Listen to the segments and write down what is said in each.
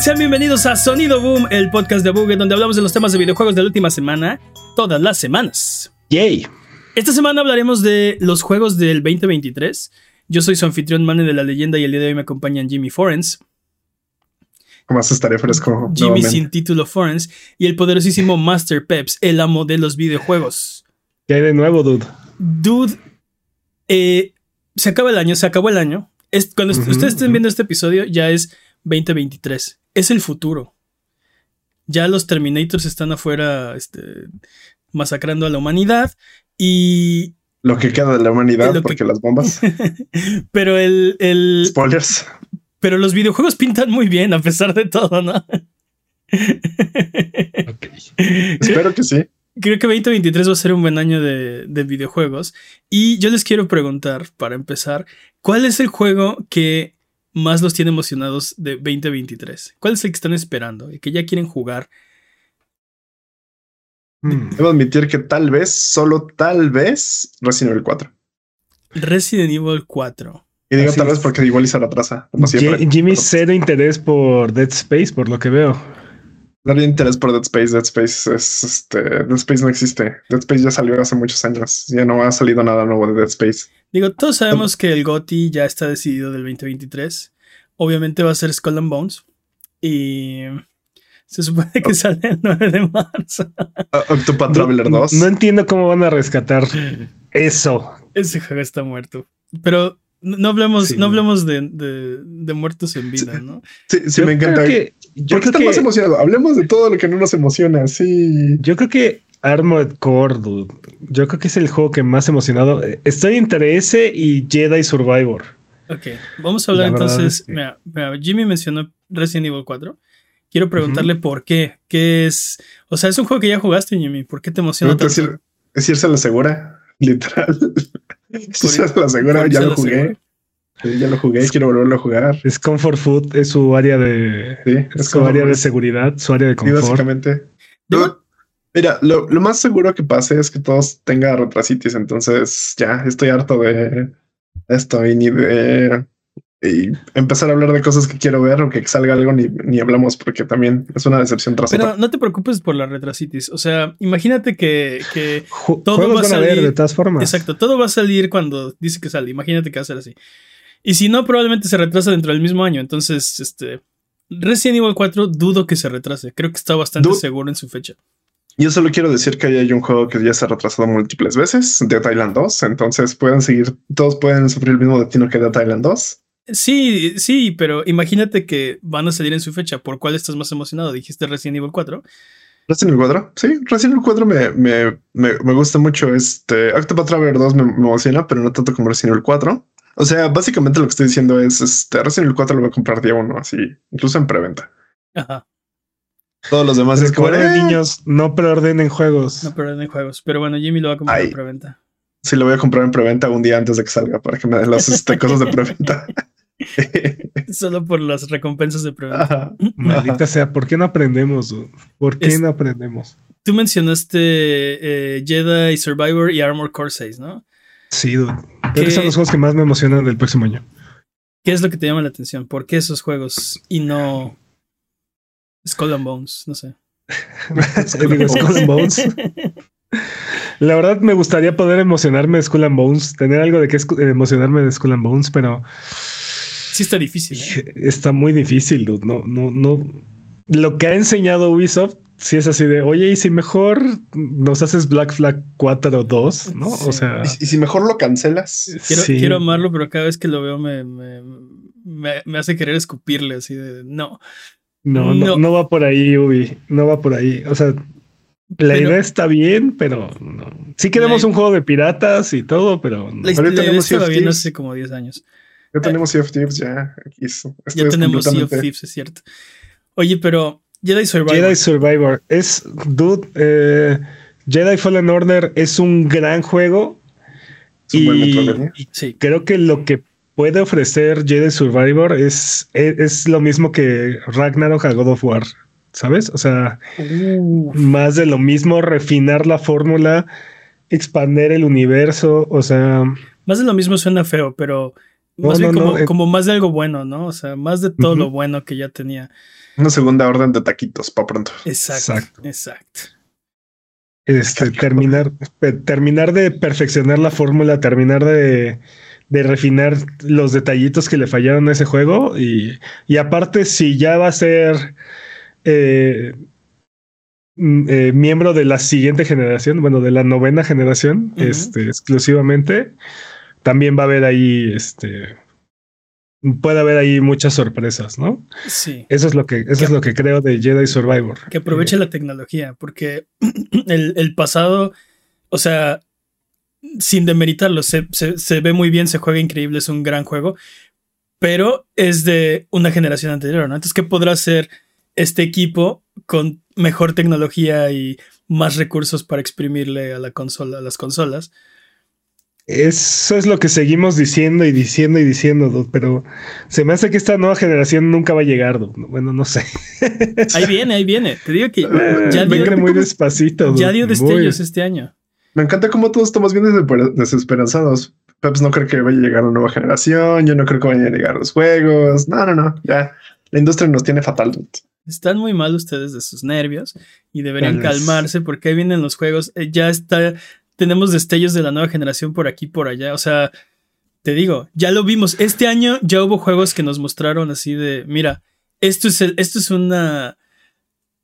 Sean bienvenidos a Sonido Boom, el podcast de Buget donde hablamos de los temas de videojuegos de la última semana, todas las semanas. Yay. Esta semana hablaremos de los juegos del 2023. Yo soy su anfitrión Mane de la leyenda y el día de hoy me acompañan Jimmy Forens. ¿Cómo estaré fresco? Jimmy nuevamente. sin título Forens y el poderosísimo Master Peps, el amo de los videojuegos. ¿Qué hay de nuevo, dude? Dude, eh, se acaba el año, se acabó el año. Es, cuando ustedes estén viendo este episodio, ya es 2023. Es el futuro. Ya los Terminators están afuera este, masacrando a la humanidad. Y. Lo que queda de la humanidad, que- porque las bombas. Pero el. el Spoilers. pero los videojuegos pintan muy bien, a pesar de todo, ¿no? Espero que sí. Creo que 2023 va a ser un buen año de, de videojuegos. Y yo les quiero preguntar, para empezar, ¿cuál es el juego que más los tiene emocionados de 2023? ¿Cuál es el que están esperando y que ya quieren jugar? Hmm. Debo admitir que tal vez, solo tal vez, Resident Evil 4. Resident Evil 4. Y digo Así tal vez porque igual y se retrasa, como siempre. Ji- Jimmy Pero cero interés por Dead Space, por lo que veo. No había interés por Dead Space. Dead Space es este. Dead Space no existe. Dead Space ya salió hace muchos años. Ya no ha salido nada nuevo de Dead Space. Digo, todos sabemos que el GOTY ya está decidido del 2023. Obviamente va a ser Skull and Bones. Y se supone que sale el 9 de marzo. Ah, Octopath Traveler no, 2. no entiendo cómo van a rescatar eso. Ese juego está muerto. Pero no hablemos, Sí. no hablemos de, de- de muertos en vida, ¿no? sí, sí, Yo me encanta. que- yo ¿Por qué creo estás más emocionado? Hablemos de todo lo que no nos emociona. Sí. Yo creo que Armored Core, dude. Yo creo que es el juego que más emocionado. Estoy entre ese y Jedi Survivor. Ok, vamos a hablar entonces. es que- Mira, mira, Jimmy mencionó Resident Evil 4. Quiero preguntarle por qué. ¿Qué es? O sea, es un juego que ya jugaste, Jimmy. ¿Por qué te emociona No, tanto? es, ir- es irse a la segura, literal. Es irse a la segura, ya lo jugué. segura. Sí, ya lo jugué, quiero volverlo a jugar. Es Comfort Food, es su área de, Sí, es es su área de seguridad, su área de Sí, confort. básicamente. Yo- Lo- mira, lo, lo más seguro que pase es que todos tengan retrasitis, entonces ya estoy harto de esto y ni de y empezar a hablar de cosas que quiero ver o que salga algo ni, ni hablamos porque también es una decepción tras Pero otra. no te preocupes por la retrasitis. O sea, imagínate que, Todo va a van a ver salir- de todas formas. Exacto, todo va a salir cuando dice que sale. Imagínate que va a ser así. Y si no, probablemente se retrasa dentro del mismo año. Entonces, este. Resident Evil 4 dudo que se retrase. Creo que está bastante Du- seguro en su fecha. Yo solo quiero decir que hay un juego que ya se ha retrasado múltiples veces, de Thailand 2, entonces pueden seguir, todos pueden sufrir el mismo destino que de Thailand 2. Sí, sí, pero imagínate que van a salir en su fecha. ¿Por cuál estás más emocionado? Dijiste Resident Evil 4. Resident Evil 4, sí, Resident Evil 4 me, me, me, me gusta mucho. Este Octopath Traveler 2 me, me emociona, pero no tanto como Resident Evil 4. O sea, básicamente lo que estoy diciendo es este Resident Evil 4 lo voy a comprar día uno, así, incluso en preventa. Ajá. Todos los demás es como eh, niños, no preordenen juegos. No, pero en juegos. Pero bueno, Jimmy lo va a comprar en preventa. Sí, lo voy a comprar en preventa un día antes de que salga para que me den las este, cosas de preventa. Solo por las recompensas de preventa. Ajá. Maldita sea, ¿por qué no aprendemos? dude? ¿Por qué Es- no aprendemos? Tú mencionaste eh, Jedi Survivor y Armor Core 6, ¿no? Sí, dude. Creo ¿Qué- que son los juegos que más me emocionan del próximo año. ¿Qué es lo que te llama la atención? ¿Por qué esos juegos y no Skull and Bones? No sé. Skull and Bones. La verdad me gustaría poder emocionarme de Skull and Bones, tener algo de que emocionarme de Skull and Bones, pero Sí está difícil. ¿eh? está muy difícil, dude. No, no, no. Lo que ha enseñado Ubisoft, si es así de, oye, y si mejor nos haces Black Flag 4 o 2, ¿no? Sí. O sea, Y, y si mejor lo cancelas, Quiero, sí. quiero amarlo, pero cada vez que lo veo me, me, me- me hace querer escupirle así de no. No, no, no. no va por ahí, Ubi, no va por ahí. O sea, la Pero- idea está bien, pero no. Sí queremos La- un juego de piratas y todo, pero no. La, Pero la idea estaba bien hace como 10 años. ya tenemos Sea of Thieves, ya aquí es- esto Ya tenemos Sea of Thieves, es cierto. Oye, pero Jedi Survivor. Jedi Survivor es, dude, eh, Jedi Fallen Order es un gran juego Es un buen y, Metroidvania. y Sí. creo que lo que puede ofrecer Jedi Survivor es, es, es lo mismo que Ragnarok a God of War, ¿sabes? O sea, más de lo mismo, refinar la fórmula, expander el universo, o sea, Más de lo mismo suena feo, pero Más bien como, como, más de algo bueno, ¿no? O sea, más de todo lo bueno que ya tenía. Una segunda orden de taquitos para pronto. Exacto. Exacto. Este, terminar, terminar de perfeccionar la fórmula, terminar de, de, refinar los detallitos que le fallaron a ese juego. Y, y aparte, si ya va a ser eh, mm, eh, miembro de la siguiente generación, bueno, de la novena generación, este, exclusivamente, también va a haber ahí este puede haber ahí muchas sorpresas, ¿no? Sí. Eso es lo que, eso es lo que creo de Jedi Survivor. Que aproveche la tecnología, porque el, pasado, o sea, sin demeritarlo, se, se, ve muy bien, se juega increíble, es un gran juego, pero es de una generación anterior, ¿no? Entonces, ¿qué podrá hacer este equipo con mejor tecnología y más recursos para exprimirle a la consola, a las consolas? Eso es lo que seguimos diciendo y diciendo y diciendo, pero se me hace que esta nueva generación nunca va a llegar. Bueno, no sé. Ahí viene, ahí viene. Te digo que ya dio, muy despacito. Ya dio destellos este año. Me encanta cómo todos estamos bien desesperanzados. Peps no cree que vaya a llegar una nueva generación. Yo no creo que vayan a llegar los juegos. No, no, no. Ya la industria nos tiene fatal. Están muy mal ustedes de sus nervios y deberían calmarse porque ahí vienen los juegos. Eh, ya está tenemos destellos de la nueva generación por aquí por allá. O sea, te digo, ya lo vimos. Este año ya hubo juegos que nos mostraron así de, mira, esto es el, esto es una,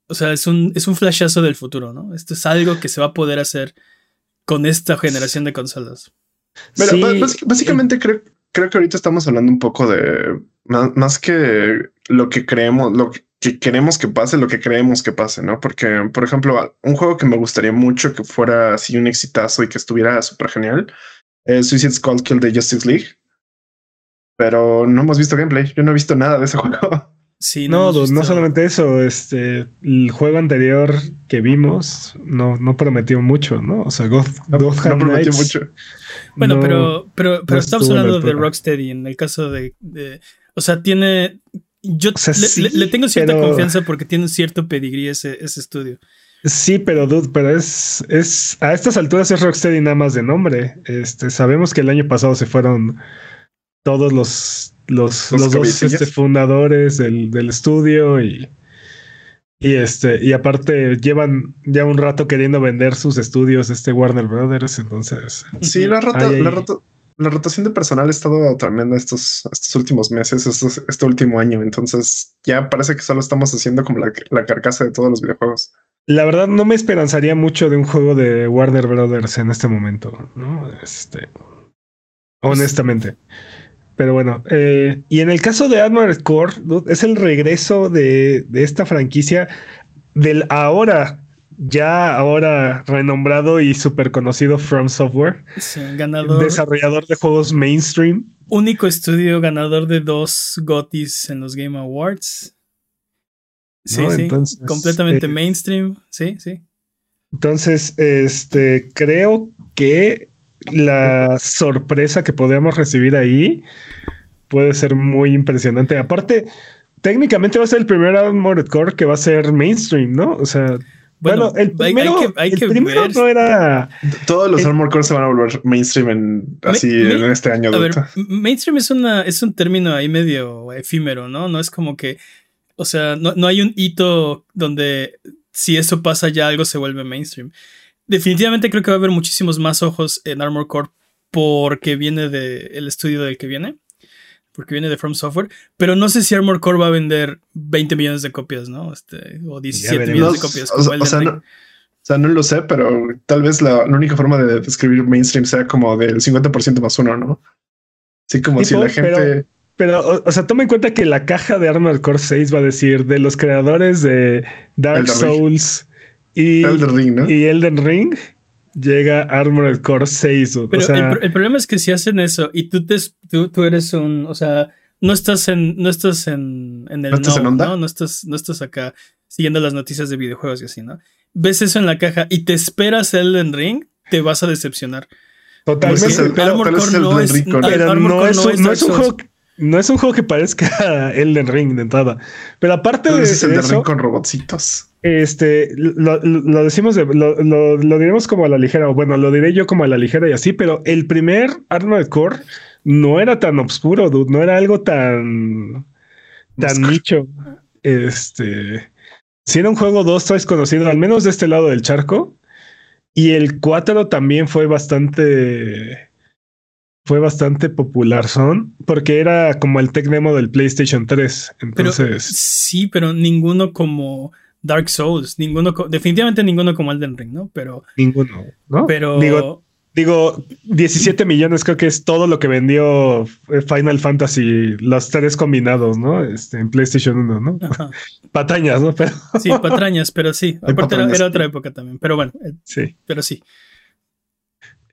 o sea, es un, es un flashazo del futuro, ¿no? Esto es algo que se va a poder hacer con esta generación de consolas. básicamente creo, creo que ahorita estamos hablando un poco de más, que lo que creemos, lo que que queremos que pase lo que creemos que pase, ¿no? Porque, por ejemplo, un juego que me gustaría mucho que fuera así un exitazo y que estuviera súper genial es Suicide Squad Kill de Justice League. Pero no hemos visto gameplay. Yo no he visto nada de ese juego. Sí, no, no, solamente eso, este, el juego anterior que vimos no, no prometió mucho, ¿no? O sea, God, no, prometió mucho. Bueno, pero, pero, pero estamos hablando de Rocksteady en el caso de, de, o sea, tiene, yo le, tengo cierta confianza porque tiene un cierto pedigrí ese, ese estudio. Sí, pero dude, pero es, es a estas alturas es Rocksteady nada más de nombre. Este, sabemos que el año pasado se fueron todos los, los, los, dos este, fundadores del, del, estudio y, y este, y aparte llevan ya un rato queriendo vender sus estudios, este Warner Brothers. Entonces, sí, la rata, la rata, la rotación de personal ha estado tremenda estos, estos últimos meses, este último año. Entonces ya parece que solo estamos haciendo como la, carcasa de todos los videojuegos. La verdad, no me esperanzaría mucho de un juego de Warner Brothers en este momento, ¿no? Este. Honestamente. Pero bueno, eh, y en el caso de Armored Core, es el regreso de, de esta franquicia del ahora ya ahora renombrado y súper conocido From Software. ganador. Desarrollador de juegos mainstream. Único estudio ganador de dos GOTYs en los Game Awards. Sí, sí. completamente eh, mainstream. Sí, sí. Entonces, este, creo que la sorpresa que podemos recibir ahí puede ser muy impresionante. Aparte, técnicamente va a ser el primer Armored Core que va a ser mainstream, ¿no? O sea, bueno, el primero, hay, que, no era. Todos los Armor Core se van a volver mainstream en así en este año. A ver, mainstream es una es un término ahí medio efímero, ¿no? No es como que, o sea, no, no hay un hito donde si eso pasa ya algo se vuelve mainstream. Definitivamente creo que va a haber muchísimos más ojos en Armor Core porque viene del estudio del que viene porque viene de From Software, pero no sé si Armor Core va a vender 20 millones de copias, ¿no? Este, o 17 millones de copias. o, sea, no, o, sea, no, lo sé, pero tal vez la, única forma de describir mainstream sea como del 50% más uno, ¿no? Sí, como si la gente... Pero, o, sea, toma en cuenta que la caja de Armor Core 6 va a decir de los creadores de Dark Souls y Elden Ring, y Elden Ring llega Armored Core 6. Pero el, problema es que si hacen eso y tú, te, tú, eres un, o sea, no estás en, no estás en, en el ¿No, estás, ¿no? ¿no? estás, no estás acá siguiendo las noticias de videojuegos y así, ¿no? Ves eso en la caja y te esperas Elden Ring, te vas a decepcionar. Totalmente. Pero, Core no es, no es un juego no es un juego que parezca Elden Ring de entrada. Pero aparte de es Elden Ring con robotcitos. Este, lo, decimos, de, lo, lo, diremos como a la ligera, o bueno, lo diré yo como a la ligera y así, pero el primer Arnold Core no era tan oscuro, dude, no era algo tan, tan nicho. Este, si era un juego dos, tres conocido, al menos de este lado del charco. Y el 4 también fue bastante, fue bastante popular, son, porque era como el tech demo del PlayStation 3. Entonces, sí, pero ninguno como Dark Souls, ninguno, definitivamente ninguno como Elden Ring, ¿no? Pero ninguno, ¿no? Pero digo, digo, 17 millones creo que es todo lo que vendió Final Fantasy, los tres combinados, ¿no? Este, en PlayStation 1, ¿no? Patañas, ¿no? Pero... Sí, patrañas, pero sí. Aparte era, otra época también, pero bueno. Eh, sí. Pero sí.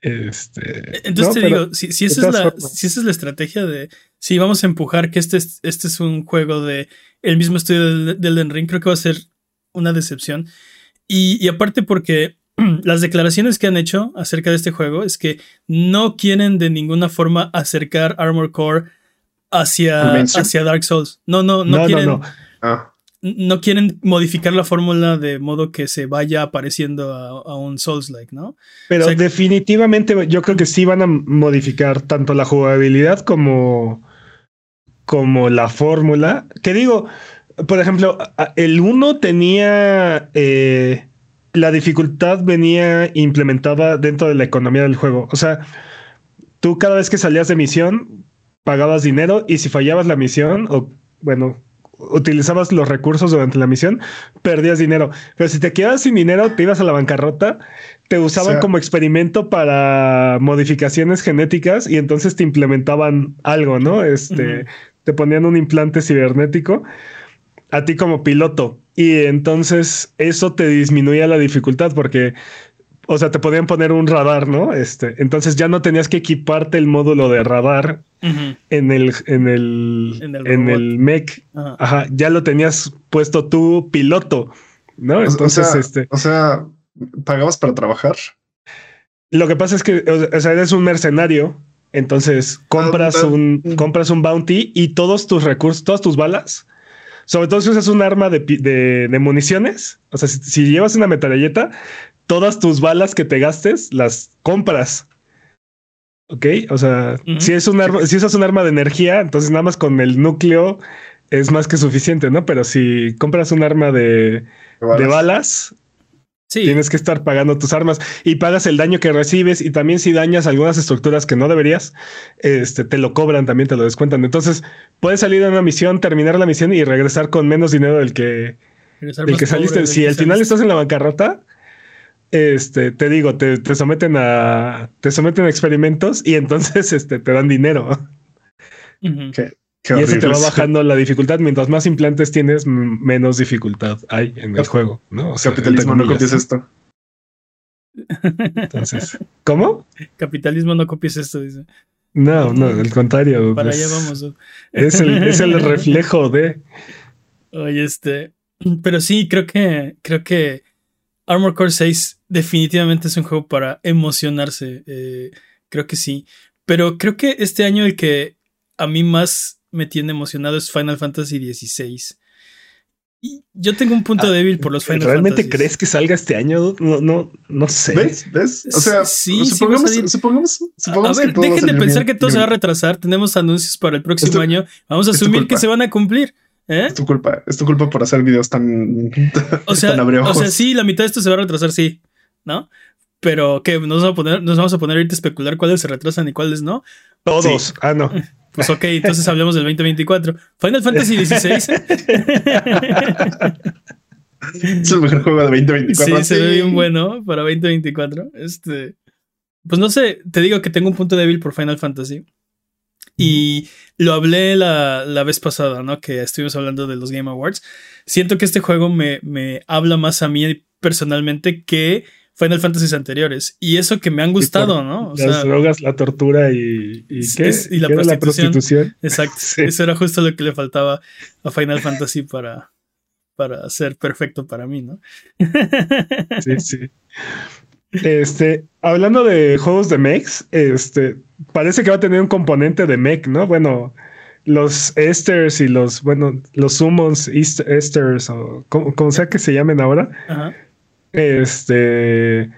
Este, Entonces te digo, si, esa es la, si esa es la estrategia de, si vamos a empujar que este es, este es un juego de el mismo estudio del, del Ring, creo que va a ser una decepción. Y, aparte porque las declaraciones que han hecho acerca de este juego es que no quieren de ninguna forma acercar Armor Core hacia, hacia Dark Souls. No, no, no, quieren. Ah. No, quieren modificar la fórmula de modo que se vaya apareciendo a, un Souls-like, ¿no? Pero definitivamente yo creo que sí van a modificar tanto la jugabilidad como, como la fórmula. Que digo, por ejemplo, el 1 tenía eh, la dificultad venía implementada dentro de la economía del juego. O sea, tú cada vez que salías de misión pagabas dinero y si fallabas la misión o bueno, utilizabas los recursos durante la misión, perdías dinero. Pero si te quedabas sin dinero, te ibas a la bancarrota, te usaban como experimento para modificaciones genéticas y entonces te implementaban algo, ¿no? Este, te ponían un implante cibernético a ti como piloto. Y entonces eso te disminuía la dificultad porque, o sea, te podían poner un radar, ¿no? Este, entonces ya no tenías que equiparte el módulo de radar en el, en el, en el, mech. Ajá. ya lo tenías puesto tú piloto, ¿no? Entonces, o sea, este. O sea, ¿pagabas para trabajar? Lo que pasa es que, o sea, eres un mercenario. Entonces compras ah, un, compras un bounty y todos tus recursos, todas tus balas sobre todo si usas un arma de, municiones. O sea, si, llevas una metralleta, todas tus balas que te gastes las compras. Ok, o sea, si es un arma, si usas un arma de energía, entonces nada más con el núcleo es más que suficiente, ¿no? Pero si compras un arma de, de balas, Tienes que estar pagando tus armas y pagas el daño que recibes y también si dañas algunas estructuras que no deberías, este, te lo cobran, también te lo descuentan. Entonces puedes salir de una misión, terminar la misión y regresar con menos dinero del que, del que saliste. si al final estás en la bancarrota, este, te digo, te, someten a, te someten a experimentos y entonces este, te dan dinero y eso te va bajando la dificultad. Mientras más implantes tienes, menos dificultad hay en el juego. ¿no? Capitalismo, no copies esto. Entonces, ¿cómo? Capitalismo, no copies esto, dice. No, no, al contrario. Para allá vamos. Es el, es el reflejo de. Oye, este. Pero sí, creo que. Creo que Armor Core 6 definitivamente es un juego para emocionarse. Eh, creo que sí. Pero creo que este año el que a mí más me tiene emocionado es Final Fantasy XVI. Y yo tengo un punto ah, débil por los Final ¿Realmente crees que salga este año? No, no, no sé. ¿Ves? ¿Ves? O sea, sí, supongamos, sí supongamos, supongamos, a ver, dejen de pensar que todo se va a retrasar. Tenemos anuncios para el próximo año. Vamos a asumir que se van a cumplir. ¿Eh? Es tu culpa. Es tu culpa por hacer videos tan. O sea, o sea, sí, la mitad de esto se va a retrasar, sí. ¿No? Pero que nos vamos a poner, nos vamos a poner ahorita a especular cuáles se retrasan y cuáles no. Todos. Ah, no. Pues ok, entonces hablemos del 2024. Final Fantasy XVI. es el mejor juego de 2024. Sí, se ve bien bueno para 2024. Este. Pues no sé, te digo que tengo un punto débil por Final Fantasy. Y lo hablé la, la, vez pasada, ¿no? Que estuvimos hablando de los Game Awards. Siento que este juego me, me habla más a mí personalmente que Final Fantasy anteriores. Y eso que me han gustado, ¿no? las drogas, la tortura y, y, la, prostitución. Exacto. Eso era justo lo que le faltaba a Final Fantasy para, para ser perfecto para mí, ¿no? sí, sí. Este, hablando de juegos de mechs, este, parece que va a tener un componente de mech, ¿no? Bueno, los esters y los, bueno, los summons, esters o como, como sea que se llamen ahora. Ajá este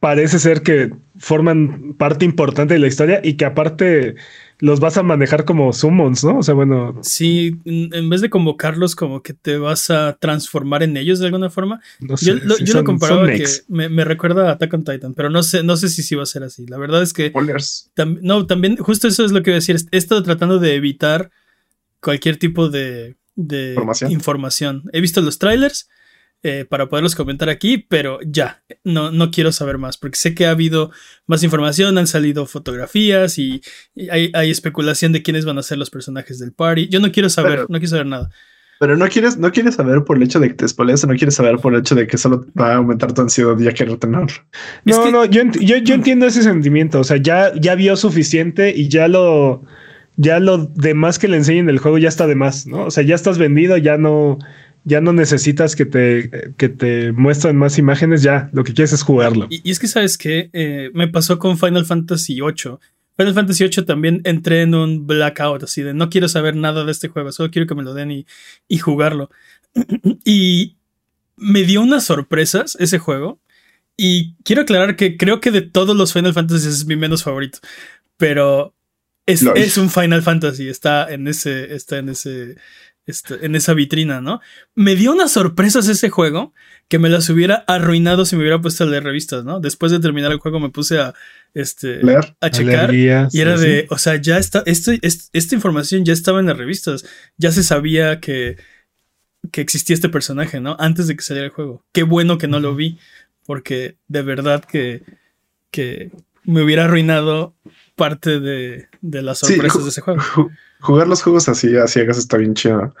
parece ser que forman parte importante de la historia y que aparte los vas a manejar como summons, ¿no? O sea, bueno. Sí, en vez de convocarlos, como que te vas a transformar en ellos de alguna forma. yo lo, yo lo comparaba que me, recuerda a Attack on Titan, pero no sé, no sé si sí va a ser así. La verdad es que. no, también, justo eso es lo que voy a decir. He estado tratando de evitar cualquier tipo de, de información. He visto los trailers eh, para poderlos comentar aquí, pero ya, no, no quiero saber más, porque sé que ha habido más información, han salido fotografías y, hay, especulación de quiénes van a ser los personajes del party. Yo no quiero saber, no quiero saber nada. Pero no quieres, no quieres saber por el hecho de que te spoilees, no quieres saber por el hecho de que solo va a aumentar tu ansiedad ya que retener. No, no, yo, yo, entiendo ese sentimiento. O sea, ya, ya vio suficiente y ya lo, ya lo demás que le enseñen el juego ya está de más, ¿no? O sea, ya estás vendido, ya no, ya no necesitas que te, que te muestren más imágenes, ya lo que quieres es jugarlo. Y, es que, ¿sabes qué? Eh, me pasó con Final Fantasy VIII. Final Fantasy VIII también entré en un blackout, así de no quiero saber nada de este juego, solo quiero que me lo den y, y jugarlo. y me dio unas sorpresas ese juego. Y quiero aclarar que creo que de todos los Final Fantasy es mi menos favorito. Pero es, es, un Final Fantasy, está en ese, está en ese, este, en esa vitrina, ¿no? Me dio unas sorpresas ese juego que me las hubiera arruinado si me hubiera puesto a leer revistas, ¿no? Después de terminar el juego me puse a, este, a checar y era de, o sea, ya está, este, esta información ya estaba en las revistas, ya se sabía que, que existía este personaje, ¿no? Antes de que saliera el juego. Qué bueno que no lo vi, porque de verdad que, que me hubiera arruinado parte de, de las sorpresas de ese juego jugar los juegos así a ciegas está bien chido.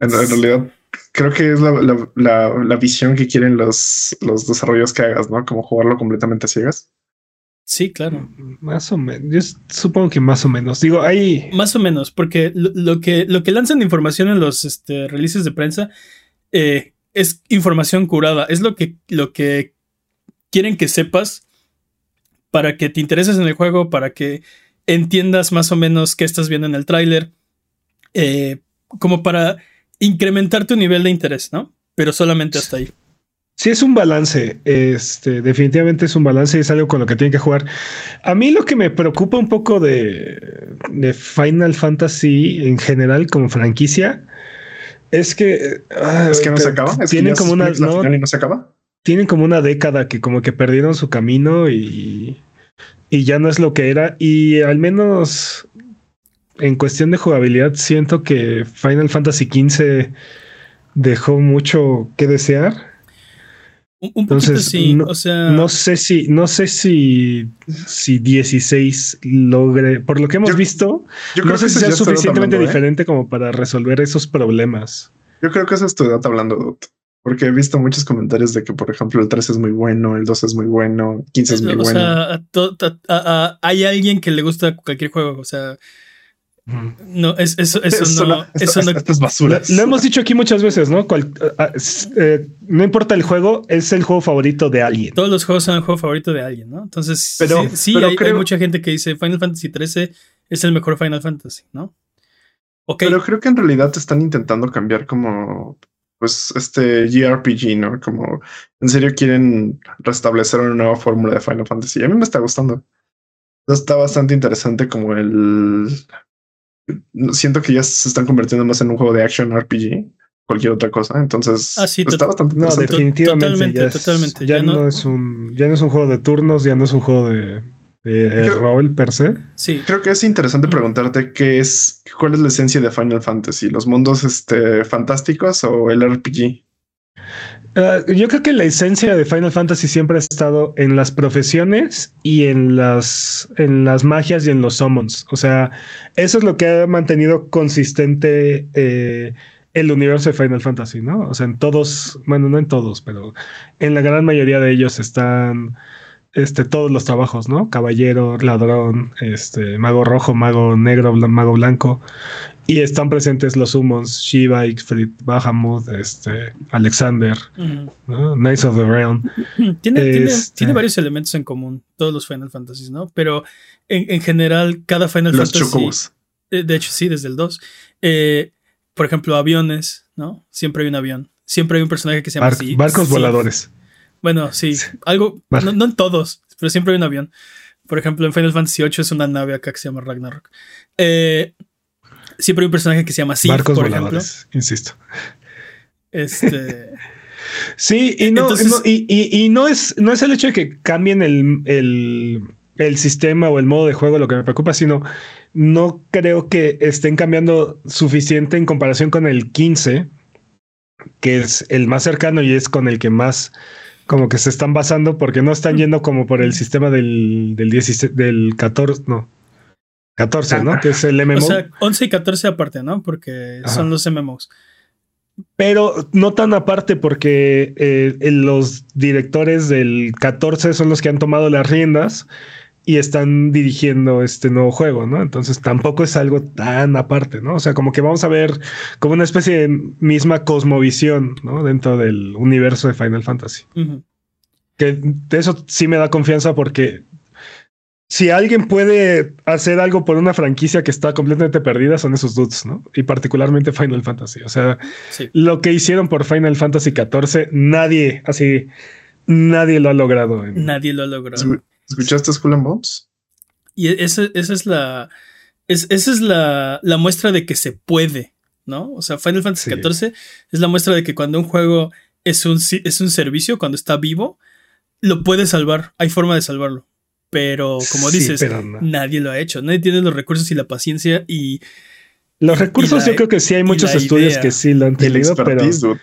En, realidad, creo que es la, visión que quieren los, los desarrollos que hagas, ¿no? Como jugarlo completamente a ciegas. Sí, claro. Más o menos. Yo supongo que más o menos. Digo, hay. Más o menos, porque lo, que, lo que lanzan de información en los este, releases de prensa eh, es información curada. Es lo que, lo que quieren que sepas para que te intereses en el juego, para que entiendas más o menos qué estás viendo en el tráiler, eh, como para incrementar tu nivel de interés, ¿no? Pero solamente hasta ahí. Sí, es un balance. Este, definitivamente es un balance y es algo con lo que tienen que jugar. A mí lo que me preocupa un poco de, de Final Fantasy en general como franquicia es que ah, es que no se acaba. tienen como una no, no se acaba. Tienen como una década que como que perdieron su camino y y ya no es lo que era. Y al menos en cuestión de jugabilidad, siento que Final Fantasy XV dejó mucho que desear. Un, Entonces, sí, no, o sea... no sé si, no sé si, si 16 logre, por lo que hemos visto, yo no sé si sea suficientemente ¿eh? diferente como para resolver esos problemas. Yo creo que eso es tu edad hablando, porque he visto muchos comentarios de que, por ejemplo, el 3 es muy bueno, el 2 es muy bueno, 15 es muy o bueno. Sea, hay alguien que le gusta cualquier juego, o sea. No, es, eso, eso, no, eso no es basura. Lo, hemos dicho aquí muchas veces, ¿no? Eh, no importa el juego, es el juego favorito de alguien. Todos los juegos son el juego favorito de alguien, ¿no? Entonces, pero, sí, hay, hay, mucha gente que dice Final Fantasy 13 es el mejor Final Fantasy, ¿no? Okay. Pero creo que en realidad te están intentando cambiar como pues este JRPG, ¿no? Como en serio quieren restablecer una nueva fórmula de Final Fantasy. A mí me está gustando. Está bastante interesante como el... Siento que ya se están convirtiendo más en un juego de action RPG, cualquier otra cosa. Entonces ah, está bastante No, definitivamente. Totalmente, totalmente. Ya, no es un, ya no es un juego de turnos, ya no es un juego de eh, rol per se. Sí. Creo que es interesante preguntarte qué es, cuál es la esencia de Final Fantasy, los mundos este, fantásticos o el RPG. Ah, yo creo que la esencia de Final Fantasy siempre ha estado en las profesiones y en las, en las magias y en los summons. O sea, eso es lo que ha mantenido consistente eh, el universo de Final Fantasy, ¿no? O sea, en todos, bueno, no en todos, pero en la gran mayoría de ellos están este, todos los trabajos, ¿no? Caballero, ladrón, este, mago rojo, mago negro, mago blanco. Y están presentes los summons, Shiva, Ixfrit, Bahamut, este, Alexander, Knights of the Realm. Tiene, este tiene, varios elementos en común, todos los Final Fantasies, ¿no? Pero en, general, cada Final Fantasy. Eh, de hecho, sí, desde el 2. Eh, por ejemplo, aviones, ¿no? Siempre hay un avión. Siempre hay un personaje que se llama Barcos voladores. Bueno, sí, algo, no, en todos, pero siempre hay un avión. Por ejemplo, en Final Fantasy VIII es una nave acá que se llama Ragnarok. Eh, siempre hay un personaje que se llama Sif, Barcos por voladores, ejemplo. insisto. Este, Sí, y no, Entonces- no- y, y- y no es, no es el hecho de que cambien el, el, el sistema o el modo de juego lo que me preocupa, sino no creo que estén cambiando suficiente en comparación con el 15, que es el más cercano y es con el que más como que se están basando, porque no están yendo como por el sistema del, del 16, del 14, no. 14, ¿no? Que es el MMO. o sea, 11 y 14 aparte, ¿no? Porque Ajá. son los MMOs. Pero no tan aparte porque eh, los directores del 14 son los que han tomado las riendas y están dirigiendo este nuevo juego, ¿no? Entonces tampoco es algo tan aparte, ¿no? O sea, como que vamos a ver como una especie de misma cosmovisión, ¿no? Dentro del universo de Final Fantasy. Ujú. Que de eso sí me da confianza porque si alguien puede hacer algo por una franquicia que está completamente perdida son esos dudes, ¿no? Y particularmente Final Fantasy. O sea, Sí. lo que hicieron por Final Fantasy XIV, nadie, así, nadie lo ha logrado. en- Nadie lo ha logrado. ¿Escuchaste Skull and Bones? Y esa, esa es la. es- esa es la, la muestra de que se puede, ¿no? O sea, Final Fantasy Sí. XIV es la muestra de que cuando un juego es un, es un servicio, cuando está vivo, lo puede salvar. Hay forma de salvarlo. Pero, como Sí, dices, pero no. nadie lo ha hecho. Nadie tiene los recursos y la paciencia y Los recursos, la- yo creo que sí hay muchos estudios idea. que sí lo han tenido, pero, expertise, dude.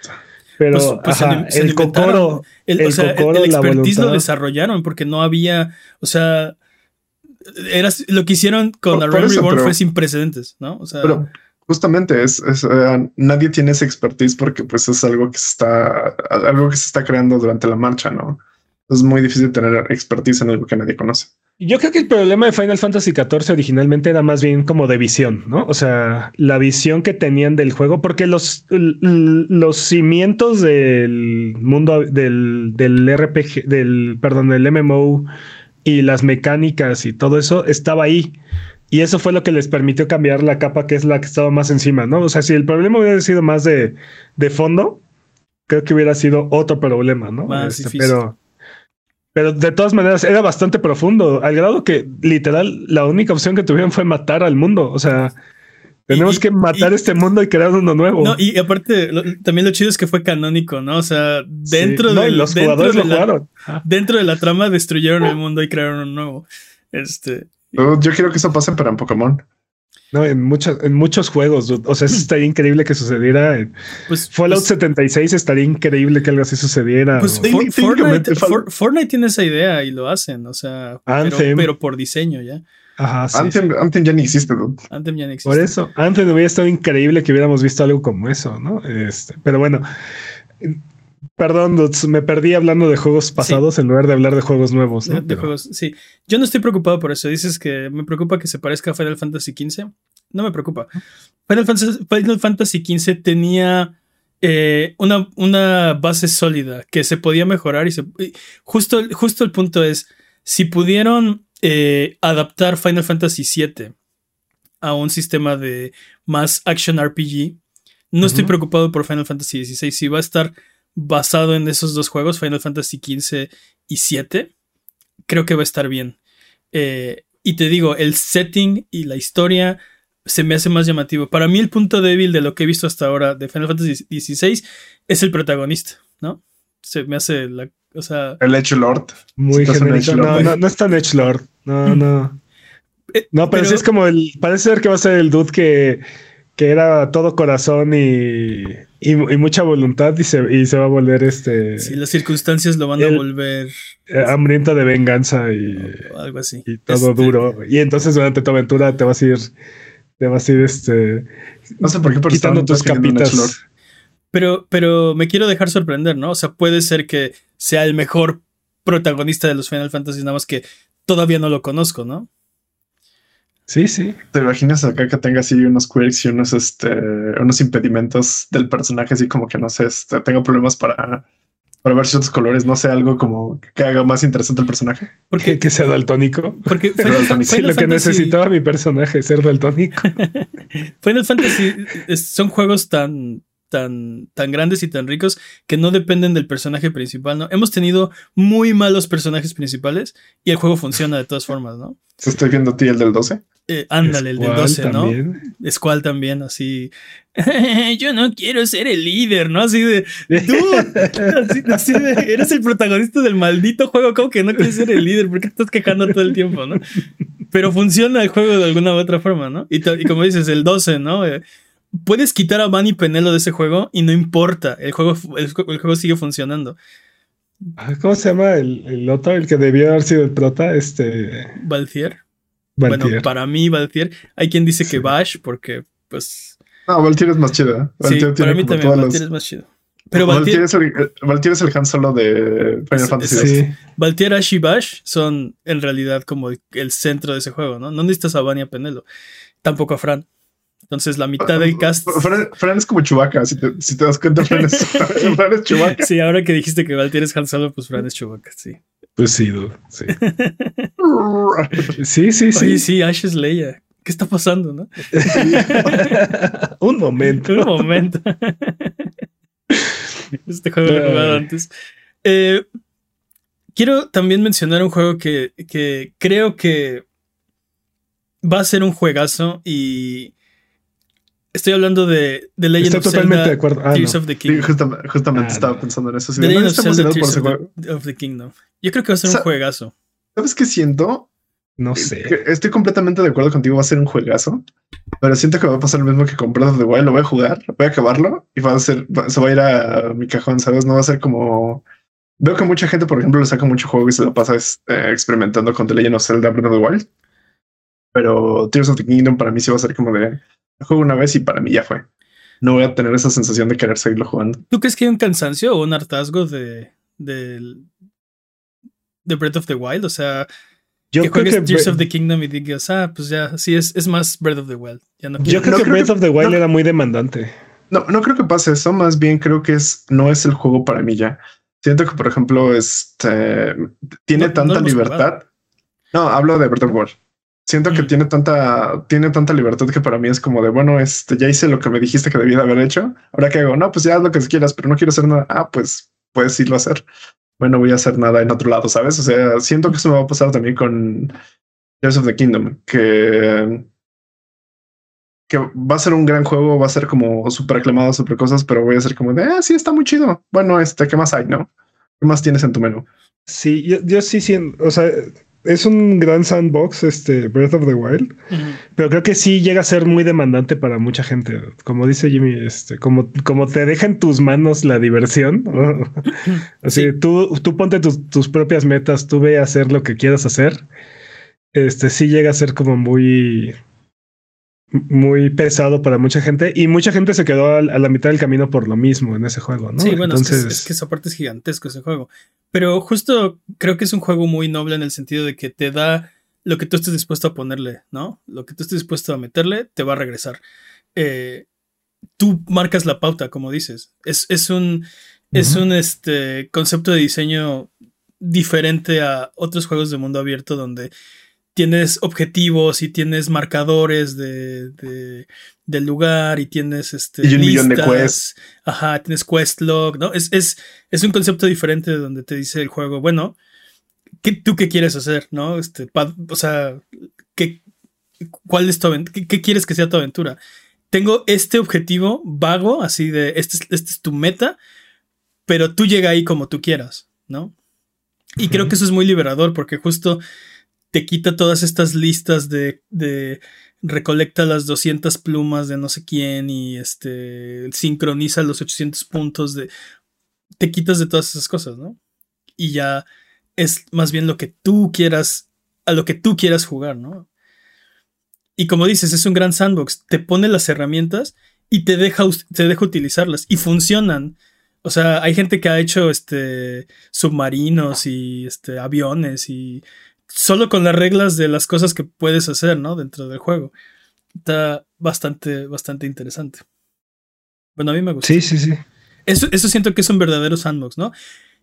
Pero Pues- pues ajá, se el cocoro, el, El o sea, el- cocoro, el la expertise lo desarrollaron porque no había, o sea, era, lo que hicieron con Por- A por Realm eso, Reborn pero- fue sin precedentes, ¿no? O sea, Pero justamente es, es, eh, nadie tiene ese expertise porque pues es algo que se está, algo que se está creando durante la marcha, ¿no? Es muy difícil tener expertise en algo que nadie conoce. Yo creo que el problema de Final Fantasy XIV originalmente era más bien como de visión, ¿no? O sea, la visión que tenían del juego, porque los, los cimientos del mundo del, del RPG, del, perdón, del MMO y las mecánicas y todo eso estaba ahí. Y eso fue lo que les permitió cambiar la capa que es la que estaba más encima, ¿no? O sea, si el problema hubiera sido más de, de fondo, creo que hubiera sido otro problema, ¿no? Más Este, difícil. pero, pero de todas maneras era bastante profundo, al grado que literal la única opción que tuvieron fue matar al mundo. O sea, tenemos y- que matar y- este mundo y crear uno nuevo. no, y aparte, lo- también lo chido es que fue canónico, ¿no? O sea, Sí. dentro No, de los dentro jugadores de lo la- jugaron. Dentro de la trama destruyeron el mundo y crearon uno nuevo. Este, Yo yo quiero que eso pase, pero en Pokémon. No, en muchos, en muchos juegos. dude. O sea, eso estaría increíble que sucediera. Pues, Fallout pues- 76 estaría increíble que algo así sucediera. Pues For- Fortnite, Fall- For- Fortnite tiene esa idea y lo hacen, o sea, pero, Anthem. pero por diseño ya. Ajá, sí. Anthem, Anthem ya ni existe, dude. Anthem ya no existe. Por eso, antes hubiera estado increíble que hubiéramos visto algo como eso, ¿no? Este, pero bueno, perdón, dudes, me perdí hablando de juegos pasados en lugar de hablar de juegos nuevos. ¿no? De, de Pero- juegos, sí. Yo no estoy preocupado por eso. Dices que me preocupa que se parezca a Final Fantasy XV. No me preocupa. Final Fantasy, Final Fantasy XV tenía eh, una, una base sólida que se podía mejorar y se, y justo, justo el punto es, si pudieron eh, adaptar Final Fantasy VII a un sistema de más action RPG, no estoy preocupado por Final Fantasy XVI. Si va a estar basado en esos dos juegos, Final Fantasy XV y 7, creo que va a estar bien. Eh, y te digo, el setting y la historia se me hace más llamativo. Para mí el punto débil de lo que he visto hasta ahora de Final Fantasy XVI es el protagonista, ¿no? Se me hace la... O sea... El Edge Lord. Muy genérico. No, no, no es tan Edgelord. No, no. eh, No, pero, sí es como el. Parece ser que va a ser el dude que, que era todo corazón y, y, y mucha voluntad y se, y se va a volver este Si las circunstancias lo van a volver eh, hambriento de venganza y, o algo así. y todo Este, duro. Y entonces durante tu aventura te vas a ir, te vas a ir este No sé por qué, pero quitando tus capitas. Pero, pero me quiero dejar sorprender, ¿no? O sea, puede ser que sea el mejor protagonista de los Final Fantasy, nada más que todavía no lo conozco, ¿no? Sí, sí. ¿Te imaginas acá que tenga así unos quirks y unos, este, unos impedimentos del personaje, así como que no sé, este, tenga problemas para, para ver ciertos colores, no sé, algo como que haga más interesante el personaje? Que, Porque, que sea daltónico. porque Final. Sí, Final lo que Fantasy- necesitaba mi personaje, ser daltónico. Final Fantasy es- son juegos tan, tan, tan grandes y tan ricos que no dependen del personaje principal, ¿no? Hemos tenido muy malos personajes principales y el juego funciona de todas formas, ¿no? Estoy viendo a ti el del 12. Eh, ándale, el del Squall 12, ¿no? también. Squall también, así. Yo no quiero ser el líder, ¿no? Así de. Dude, así, así de, eres el protagonista del maldito juego. ¿Cómo que no quieres ser el líder? ¿Por qué estás quejando todo el tiempo, no? Pero funciona el juego de alguna u otra forma, ¿no? Y, como dices, el 12, ¿no? Eh, puedes quitar a Van y Penelo de ese juego y no importa. El juego, el, ju- el juego sigue funcionando. Ah, ¿Cómo se llama el, el otro? El que debió haber sido el prota, este. Valtier. Valtier. Bueno, para mí, Valtier. Hay quien dice que. Bash, porque, pues. No, Valtier es más chido. ¿eh? Sí, para mí también Valtier las- es más chido. Pero Valtier, Valtier, es el, eh, Valtier es el Han Solo de Final Es- Fantasy. es- VI. Sí. Valtier, Ash y Bash son en realidad como el- el centro de ese juego, ¿no? No necesitas a Van y a Penelo. Tampoco a Fran. Entonces la mitad del cast. Fran, Fran es como Chewbacca, si te, si te das cuenta, Fran es, Fran es Chewbacca. Sí, ahora que dijiste que Valtier es Han Solo, pues Fran es Chewbacca, sí. Pues sí, dude, sí. Sí, sí, sí. Oye, sí, Ash es Leia. ¿Qué está pasando, no? Un momento. Un momento. este juego lo he jugado antes. Eh, quiero también mencionar un juego que, que creo que va a ser un juegazo y estoy hablando de, de Legend Estoy of totalmente Zelda de acuerdo. Ah, Tears no. of the Sí, Kingdom. justamente, justamente Ah, estaba no. pensando en eso. Sí, The no Legend of Zelda Tears of the, of the Kingdom. Yo creo que va a ser un juegazo. ¿Sabes qué siento? No Que sé. Estoy completamente de acuerdo contigo, va a ser un juegazo, pero siento que va a pasar lo mismo que con Breath of the Wild. Lo voy a jugar, voy a acabarlo y va a ser, va- se va a ir a mi cajón, ¿sabes? No va a ser como. Veo que mucha gente, por ejemplo, le saca mucho juego y se lo pasa es, eh, experimentando con The Legend of Zelda Breath of the Wild. Pero Tears of the Kingdom para mí sí va a ser como de juego una vez y para mí ya fue. No voy a tener esa sensación de querer seguirlo jugando. ¿Tú crees que hay un cansancio o un hartazgo de, de Breath of the Wild? O sea, Yo que creo juegues que, Tears Bre- of the Kingdom y digas, ah, pues ya, sí, es, es más Breath of the Wild. Ya no yo creo no que creo Breath que- of the Wild no. era muy demandante. No, no creo que pase eso. Más bien creo que es no es el juego para mí ya. Siento que, por ejemplo, este tiene tanta libertad. No, hablo de Breath of the Wild. Siento que Mm. tiene tanta, tiene tanta libertad que para mí es como de bueno, este ya hice lo que me dijiste que debía de haber hecho. Ahora qué hago? No, pues ya haz lo que quieras, pero no quiero hacer nada. Ah, pues puedes irlo a hacer. Bueno, voy a hacer nada en otro lado, sabes? O sea, siento que eso me va a pasar también con Tears of the Kingdom, que que va a ser un gran juego, va a ser como súper aclamado, súper cosas, pero voy a ser como de, ah, sí, está muy chido. Bueno, este, ¿qué más hay, no? ¿Qué más tienes en tu menú? Sí, yo, yo sí siento, o sea, es un gran sandbox, este Breath of the Wild, pero creo que sí llega a ser muy demandante para mucha gente. Como dice Jimmy, este, como, como te deja en tus manos la diversión, ¿no? así Sí. tú, tú ponte tus, tus propias metas, tú ve a hacer lo que quieras hacer. Este sí llega a ser como muy, muy pesado para mucha gente y mucha gente se quedó a, la mitad del camino por lo mismo en ese juego, ¿no? Sí, bueno, es que- entonces es, que esa parte es gigantesco ese juego. Pero justo creo que es un juego muy noble en el sentido de que te da lo que tú estés dispuesto a ponerle, ¿no? Lo que tú estés dispuesto a meterle, te va a regresar. Eh, tú marcas la pauta, como dices. Es, es un, es un este, concepto de diseño diferente a otros juegos de mundo abierto donde tienes objetivos y tienes marcadores de, de- del lugar y tienes este, Y un millón de listas. quests. Ajá, tienes quest log, ¿no? Es, es, es un concepto diferente donde te dice el juego, bueno, ¿qué, ¿tú qué quieres hacer, no? Este, pa- o sea, ¿qué, ¿cuál es tu? ¿Qué, qué quieres que sea tu aventura? Tengo este objetivo vago, así de, este es, este es tu meta, pero tú llega ahí como tú quieras, ¿no? Y creo que eso es muy liberador porque justo te quita todas estas listas de, de recolecta las 200 plumas de no sé quién y este sincroniza los 800 puntos de te quitas de todas esas cosas, ¿no? Y ya es más bien lo que tú quieras a lo que tú quieras jugar, ¿no? Y como dices, es un gran sandbox, te pone las herramientas y te deja te utilizarlas y funcionan. O sea, hay gente que ha hecho este submarinos y este aviones y solo con las reglas de las cosas que puedes hacer, ¿no? Dentro del juego. Está bastante, bastante interesante. Bueno, a mí me gusta. sí, sí, sí. Eso, eso siento que es un verdadero sandbox, ¿no?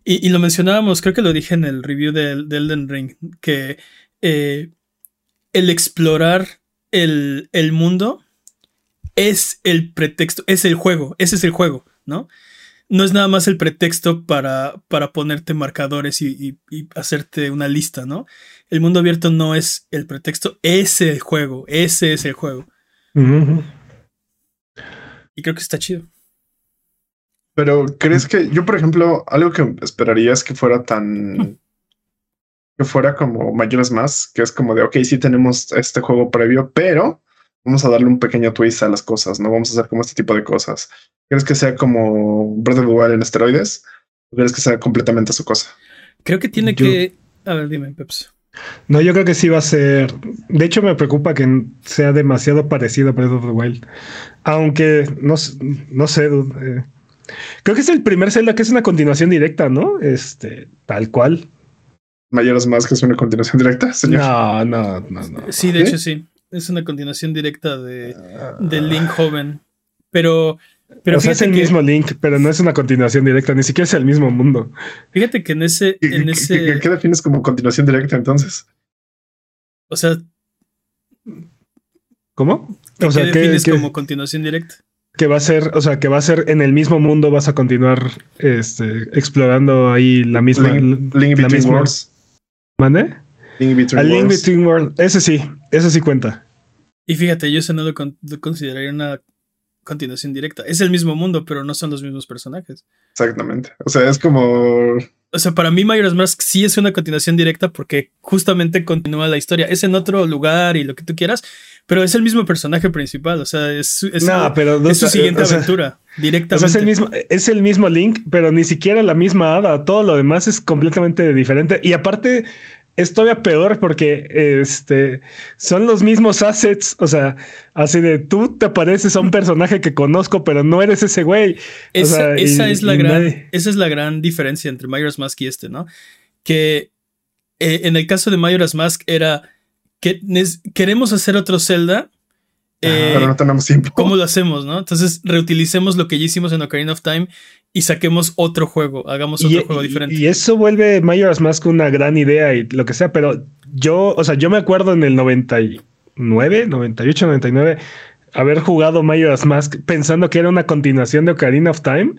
Y, y lo mencionábamos, creo que lo dije en el review de, de Elden Ring, que eh, el explorar el, el mundo es el pretexto, es el juego, ese es el juego, ¿no? No es nada más el pretexto para, para ponerte marcadores y, y, hacerte una lista, ¿no? El mundo abierto no es el pretexto, es el juego, ese es el juego. Y creo que está chido. Pero, ¿crees que yo, por ejemplo, algo que esperaría es que fuera tan... que fuera como mayores más, que es como de, ok, sí tenemos este juego previo, pero vamos a darle un pequeño twist a las cosas, ¿no? Vamos a hacer como este tipo de cosas. ¿Crees que sea como Breath of the Wild en esteroides? ¿O crees que sea completamente su cosa? Creo que tiene que... A ver, dime, Peps. No, yo creo que sí va a ser. De hecho, me preocupa que sea demasiado parecido a Breath of the Wild. Aunque no, no sé. Eh, creo que es el primer Zelda que es una continuación directa, ¿no? Este, tal cual. Mayoras más que es una continuación directa, señor. No, no, no, no. Sí, de hecho sí. Es una continuación directa de, de Link joven. Pero. Pero o sea, es el mismo Link, pero no es una continuación directa, ni siquiera es el mismo mundo. Fíjate que en ese. En ese... ¿Qué, defines como continuación directa entonces? O sea. ¿Cómo? O sea, ¿qué defines como continuación directa? Que va a ser, o sea, que va a ser en el mismo mundo, vas a continuar este, explorando ahí la misma. Link, Link la misma. Worlds. ¿Mande? Link Between, Link Between Worlds. Ese sí, ese sí cuenta. Y fíjate, yo ese no lo, consideraría una continuación directa. Es el mismo mundo, pero no son los mismos personajes. Exactamente. O sea, es como. O sea, para mí Majora's Mask sí es una continuación directa porque justamente continúa la historia. Es en otro lugar y lo que tú quieras, pero es el mismo personaje principal. O sea, es, es, pero su siguiente aventura. Directamente. es, el mismo, es el mismo Link, pero ni siquiera la misma hada. Todo lo demás es completamente diferente. Y aparte, es todavía peor porque este son los mismos assets. O sea, así de tú te pareces a un personaje que conozco, pero no eres ese güey. Esa, es la gran, esa es la gran diferencia entre Majora's Mask y este, ¿no? Que eh, en el caso de Majora's Mask era que queremos hacer otro Zelda. pero no eh, tenemos tiempo. ¿Cómo lo hacemos, no? Entonces reutilicemos lo que ya hicimos en Ocarina of Time y saquemos otro juego, hagamos otro juego diferente. Y, eso vuelve Majora's Mask una gran idea y lo que sea, pero yo, o sea, yo me acuerdo en el 99, 98, 99 haber jugado Majora's Mask pensando que era una continuación de Ocarina of Time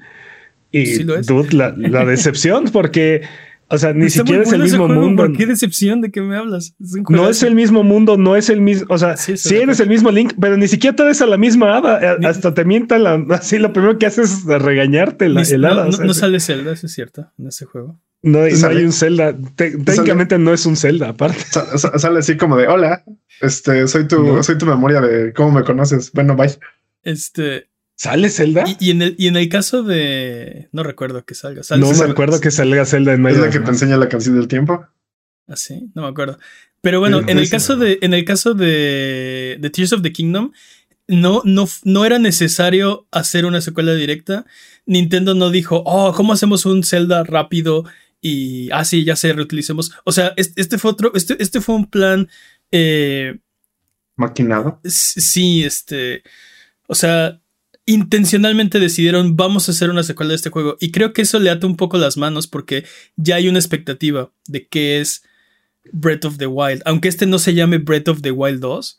y dude, la, la decepción porque o sea, ni siquiera es el mismo mundo. qué decepción de que me hablas? no es el mismo mundo, no es el mismo. O sea, sí, eres el mismo Link, pero ni siquiera te ves a la misma hada. Eh, hasta te mienta la. Así lo primero que haces es regañarte la helada. No, no, sale Zelda, eso es cierto, en ese juego. No, hay un Zelda. técnicamente no es un Zelda, aparte. Sale así como de hola. Este, soy tu, soy tu memoria de cómo me conoces. Bueno, bye. Este. ¿Sale Zelda? Y, en el, y en el caso de. No recuerdo que salga. no me acuerdo que salga Zelda en medio. ¿Es la que te enseña la canción del tiempo? Ah, sí, no me acuerdo. Pero bueno, en el caso de. En el caso de. de Tears of the Kingdom. No, no, no era necesario hacer una secuela directa. Nintendo no dijo, oh, ¿cómo hacemos un Zelda rápido? Y ah, sí, ya se reutilicemos. O sea, este, fue otro. Este, este fue un plan. Eh, Maquinado. Sí, este. O sea, intencionalmente decidieron vamos a hacer una secuela de este juego y creo que eso le ata un poco las manos porque ya hay una expectativa de qué es Breath of the Wild, aunque este no se llame Breath of the Wild 2.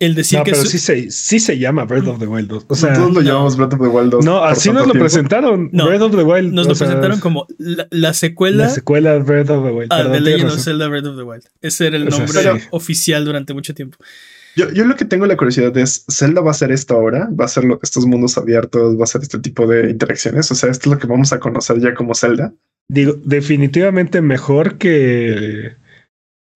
El decir no, que pero sí, se, sí se llama Breath of the Wild 2. O sea, todos lo llamamos Breath of the Wild 2. No, así nos lo presentaron. Breath of the Wild. Nos lo presentaron como la, secuela. La secuela de Breath of the Wild. Ah, The Legend of Zelda Breath of the Wild. Ese era el nombre oficial durante mucho tiempo. Yo, yo, lo que tengo la curiosidad es, ¿Zelda va a ser esto ahora? ¿Va a ser estos mundos abiertos? ¿Va a ser este tipo de interacciones? O sea, ¿esto es lo que vamos a conocer ya como Zelda? Digo, definitivamente mejor que,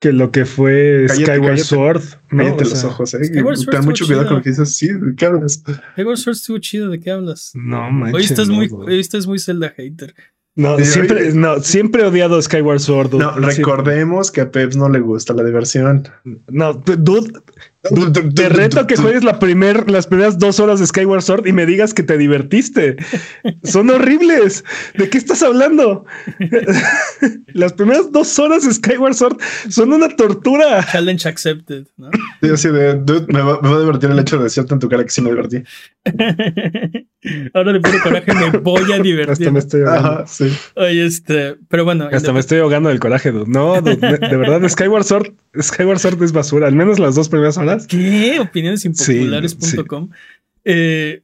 que lo que fue Skyward Sword. ¿no? Cállate los ojos, eh. Ten mucho cuidado con lo que dices. Sí, ¿de qué hablas? Skyward Sword estuvo chido, ¿de qué hablas? No, manches, Hoy estás, muy, hoy estás muy Zelda hater. No, siempre, no, siempre he odiado Skyward Sword. No, recordemos que a Peps no le gusta la diversión. No, dude, te reto que juegues la primer, las primeras dos horas de Skyward Sword y me digas que te divertiste. Son horribles. ¿De qué estás hablando? las primeras dos horas de Skyward Sword son una tortura. Challenge accepted, ¿no? Sí, así de, dude, me va, a divertir el hecho de decirte en tu cara que sí me divertí. Ahora le pongo coraje, me voy a divertir. Hasta me estoy ahogando. sí. Oye, este, pero bueno. Hasta me estoy ahogando del coraje, dude. No, de, verdad, Skyward Sword, Skyward Sword es basura. Al menos las dos primeras horas. ¿Qué? Opinionesimpopulares.com. Eh,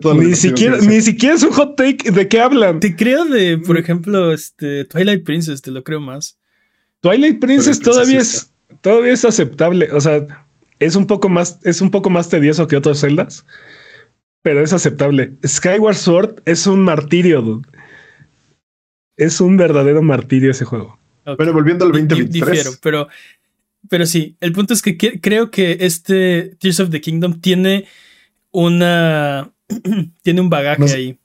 todo ni siquiera, ni siquiera es un hot take. ¿De qué hablan? Te creo de, por ejemplo, este Twilight Princess, te lo creo más. Twilight Princess todavía es, todavía es aceptable. O sea, es un poco más, es un poco más tedioso que otros celdas, pero es aceptable. Skyward Sword es un martirio, dude. Es un verdadero martirio ese juego. Pero volviendo al 2023. pero, pero sí, el punto es que, creo que este Tears of the Kingdom tiene una. tiene un bagaje ahí.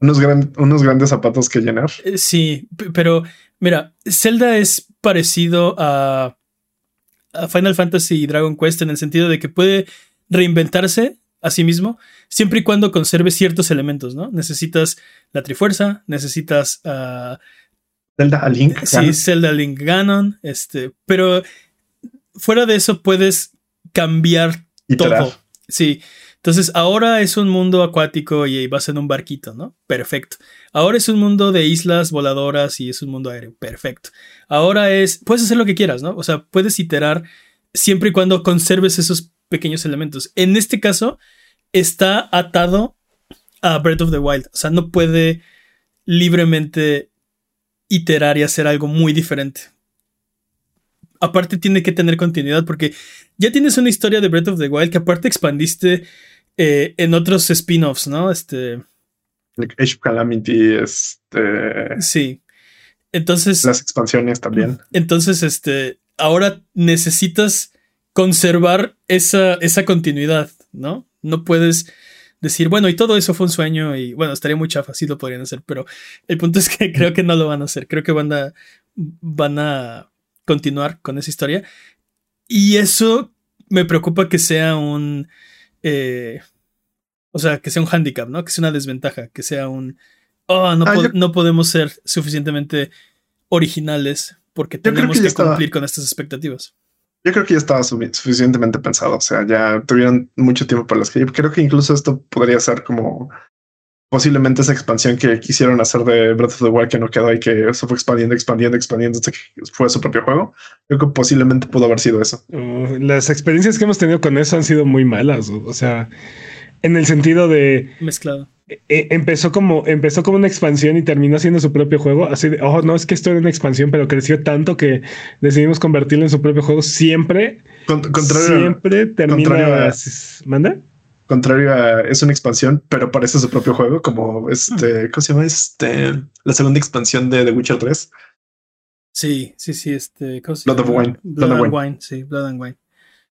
Unos, unos, grandes zapatos que llenar. Eh, sí, pero mira, Zelda es parecido a, a, Final Fantasy y Dragon Quest en el sentido de que puede reinventarse a sí mismo siempre y cuando conserve ciertos elementos, ¿no? Necesitas la Trifuerza, necesitas uh, Zelda Link. Sí, Zelda Link Ganon, este, pero fuera de eso puedes cambiar todo. Sí. Entonces, ahora es un mundo acuático y vas en un barquito, ¿no? Perfecto. Ahora es un mundo de islas voladoras y es un mundo aéreo. Perfecto. Ahora es, puedes hacer lo que quieras, ¿no? O sea, puedes iterar siempre y cuando conserves esos pequeños elementos. En este caso, está atado a Breath of the Wild. O sea, no puede libremente iterar y hacer algo muy diferente aparte tiene que tener continuidad porque ya tienes una historia de Breath of the Wild que aparte expandiste eh, en otros spin-offs, ¿no? Este... Age Calamity, este... Sí. Entonces... Las expansiones también. Entonces, este... Ahora necesitas conservar esa, esa continuidad, ¿no? No puedes decir, bueno, y todo eso fue un sueño y bueno, estaría muy chafa, sí lo podrían hacer, pero el punto es que creo que no lo van a hacer, creo que van a, van a continuar con esa historia. Y eso me preocupa que sea un. Eh, o sea, que sea un handicap, ¿no? Que sea una desventaja, que sea un. Oh, no, ah, no podemos ser suficientemente originales porque tenemos que, cumplir con estas expectativas. Yo creo que ya estaba suficientemente pensado. O sea, ya tuvieron mucho tiempo para las que creo que incluso esto podría ser como posiblemente esa expansión que quisieron hacer de Breath of the Wild que no quedó y que eso fue expandiendo, expandiendo, expandiendo hasta que fue su propio juego. Creo que posiblemente pudo haber sido eso. Uh, las experiencias que hemos tenido con eso han sido muy malas. O sea, en el sentido de mezclado. E, e, empezó como empezó como una expansión y terminó siendo su propio juego. Así de, oh, no es que esto era una expansión, pero creció tanto que decidimos convertirlo en su propio juego. Siempre, siempre termina. ¿Manda? Contrario a es una expansión, pero parece su propio juego, como este, ¿cómo se llama? Este, la segunda expansión de The Witcher 3. Sí, sí, sí, este, ¿cómo Blood of Wine. Blood, and Wine. sí, Blood and Wine.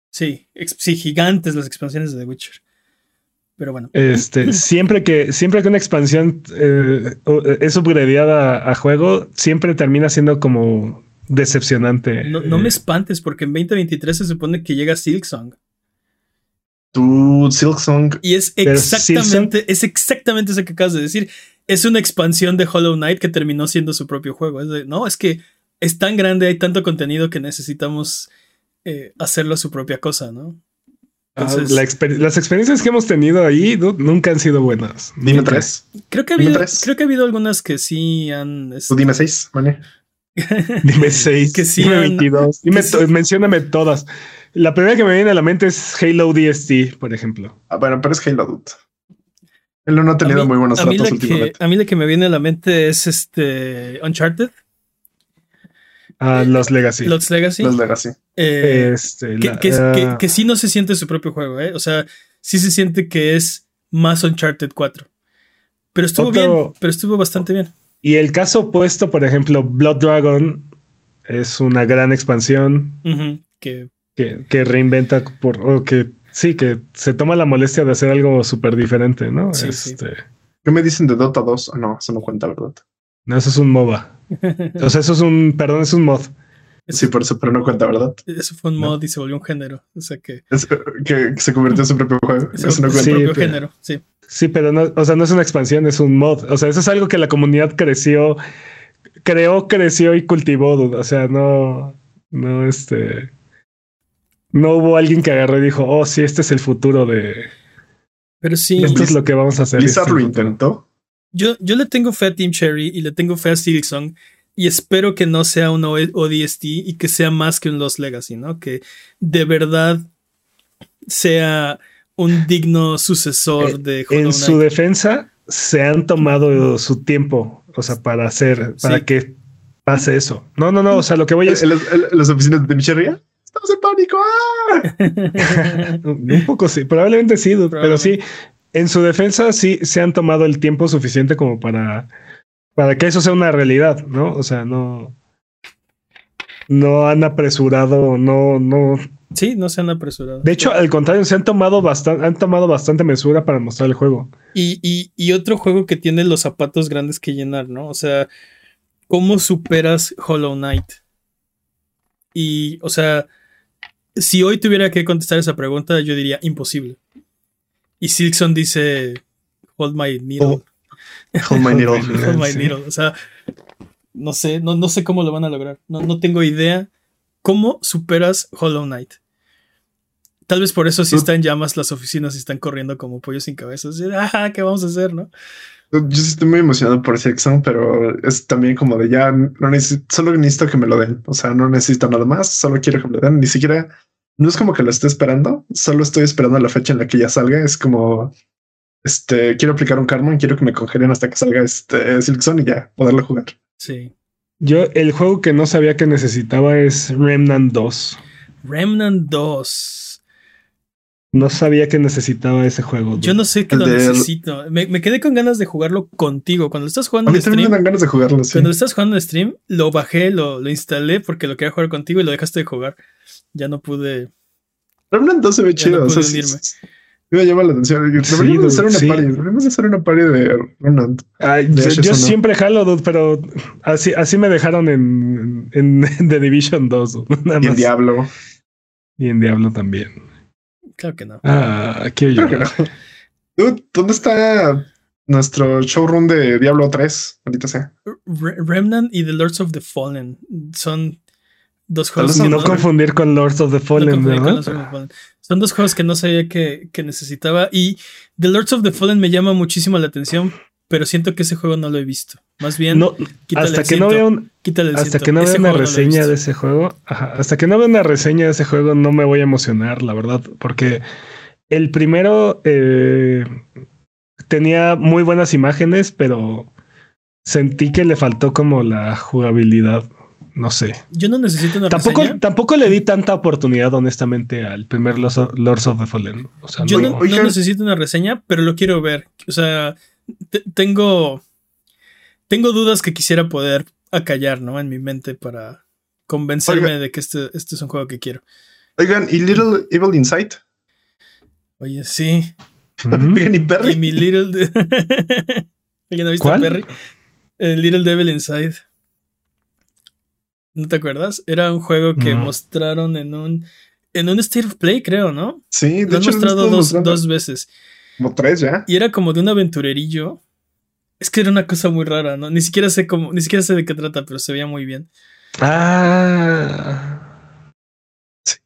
Sí, sí, gigantes las expansiones de The Witcher. Pero bueno. Este, siempre que, siempre que una expansión eh, es upgradeada a juego, siempre termina siendo como decepcionante. No, no me espantes, porque en 2023 se supone que llega Silksong. Tu Silksong. Y es exactamente, es exactamente eso que acabas de decir. Es una expansión de Hollow Knight que terminó siendo su propio juego. no, es que es tan grande, hay tanto contenido que necesitamos eh, hacerlo su propia cosa, ¿no? Ah, las experiencias que hemos tenido ahí nunca han sido buenas. Dime tres. Creo que, ha habido, creo que ha habido algunas que sí han. Este, dime seis, ¿vale? dime seis. que sí dime 22. Dime, mencióname todas. La primera que me viene a la mente es Halo DST, por ejemplo. Ah, bueno, pero es Halo Dude. Él no ha tenido muy buenos tratos últimamente. a mí la que me viene a la mente es este Uncharted. Ah, los Legacy. Los Legacy. Los Legacy. Eh, este, ah. que, sí no se siente su propio juego, ¿eh? O sea, sí se siente que es más Uncharted 4. Pero estuvo bien, pero estuvo bastante bien. Y el caso opuesto, por ejemplo, Blood Dragon es una gran expansión. que que, reinventa por o que sí, que se toma la molestia de hacer algo súper diferente, ¿no? este... ¿Qué me dicen de Dota 2? no, eso no cuenta, ¿verdad? No, eso es un MOBA. o sea, eso es un, perdón, es un mod. Sí, por eso, pero no cuenta, ¿verdad? Eso fue un mod y se volvió un género. O sea que. que, se convirtió en su propio juego. eso no cuenta. Sí, propio género, sí. Sí, pero no, o sea, no es una expansión, es un mod. O sea, eso es algo que la comunidad creció, creó, creció y cultivó. O sea, no, no, este no hubo alguien que agarró y dijo, oh, sí, este es el futuro de. Pero sí. Esto es lo que vamos a hacer. Blizzard lo intentó. Yo, yo le tengo fe a Team Cherry y le tengo fe a Silksong y espero que no sea un ODST y que sea más que un Lost Legacy, ¿no? Que de verdad sea un digno sucesor Eh, de Hollow En su defensa se han tomado su tiempo, o sea, para hacer, para Sí. que pase eso. No, no, no, o sea, lo que voy en las, las oficinas de Micheria. Estamos en pánico. ¡ah! un poco sí, probablemente sí, pero sí, en su defensa sí se han tomado el tiempo suficiente como para, para que eso sea una realidad, ¿no? O sea, no, no han apresurado, no, no. Sí, no se han apresurado. De hecho, al contrario, se han tomado bastante, han tomado bastante mesura para mostrar el juego. Y, y, y otro juego que tiene los zapatos grandes que llenar, ¿no? O sea, ¿cómo superas Hollow Knight? Y, o sea, si hoy tuviera que contestar esa pregunta, yo diría imposible. Y Silkson dice, hold my needle. Oh, Hold my needle. hold my sí. needle. O sea, no sé, no, no sé cómo lo van a lograr. No, no tengo idea cómo superas Hollow Knight. Tal vez por eso sí Tú- están llamas las oficinas y están corriendo como pollos sin cabezas. Y, Ah, ¿qué vamos a hacer, no? Yo sí estoy muy emocionado por examen, pero es también como de ya no necesito, solo necesito que me lo den. O sea, no necesito nada más, solo quiero que me lo den. Ni siquiera, no es como que lo esté esperando, solo estoy esperando la fecha en la que ya salga. Es como, este, quiero aplicar un karma y quiero que me congelen hasta que salga este Silkson y ya poderlo jugar. Sí. Yo, el juego que no sabía que necesitaba es Remnant 2. Remnant 2. No sabía que necesitaba ese juego. Yo no sé qué El lo de- necesito. Me, me quedé con ganas de jugarlo contigo. Cuando lo estás A jugando mí en también me stream, dan ganas de jugarlo. Sí. cuando lo estás jugando en stream, lo bajé, lo, lo instalé porque lo quería jugar contigo y lo dejaste de jugar. Ya no pude. Remnant 2 se ve chido. no o sea, pude unirme. sí, sí. Me llama la atención. Deberíamos Sí, de hacer una sí. party. Deberíamos de hacer una party de Remnant. Ay, De yo yo no. siempre jalo, dude, pero así, así me dejaron en, en, en The Division 2. dude, Nada Y el más. Diablo. Y en Diablo también. Claro que no. Ah, quiero no. Dude, ¿dónde está nuestro showroom de Diablo 3? Ahorita sea. Re- Remnant y The Lords of the Fallen son dos juegos que no no, confundir con Lords of the no Fallen, confundir con ¿verdad? Lords of the Fallen. Son dos juegos que no sabía que, que necesitaba. Y The Lords of the Fallen me llama muchísimo la atención, pero siento que ese juego no lo he visto. Más bien, No, quítale hasta que no vea un, quítale el hasta que no vea una no reseña de ese juego, ajá, hasta que no vea una reseña de ese juego, no me voy a emocionar, la verdad, porque el primero eh, tenía muy buenas imágenes, pero sentí que le faltó como la jugabilidad. No sé. Yo no necesito una Tampoco, reseña. tampoco le di tanta oportunidad, honestamente, al primer Lords of, Lords of the Fallen. O sea, Yo no- no, necesito una reseña, pero lo quiero ver. O sea, tengo. Tengo dudas que quisiera poder acallar, ¿no? En mi mente para convencerme Oiga. de que este, este es un juego que quiero. Oigan, ¿y Little Evil Inside? Oye, sí. Oigan, ¿y mi Little. De- ¿Alguien ha visto ¿Cuál? Perry? El Little Devil Inside. ¿No te acuerdas? Era un juego que No. mostraron en un. En un State of Play, creo, ¿no? Sí, de Lo han hecho, mostrado lo dos, dos veces. Como tres ya. Y era como de un aventurerillo. Es que era una cosa muy rara, ¿no? Ni siquiera sé cómo, ni siquiera sé de qué trata, pero se veía muy bien. Ah.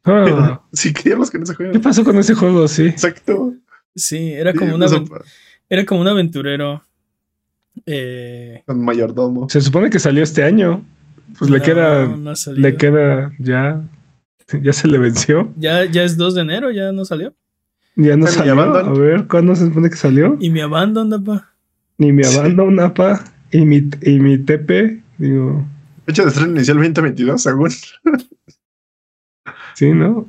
Ah. Sí, queríamos que no se juegue. ¿Qué pasó con ese juego? Sí. Exacto. Sí, era Sí, como, una, sea, aven- era como un aventurero. Eh, Con mayordomo. Se supone que salió este año. Pues le queda. no ha salido. Le queda ya. Ya se le venció. Ya, ya es 2 de enero, ya no salió. Ya no salió. Abandon. A ver, ¿cuándo se supone que salió? Y me abandona, pa. Ni mi Sí. abandon, apa. Y mi, y mi TP. Digo, Fecha de estreno inicial 2022, según. sí, ¿no?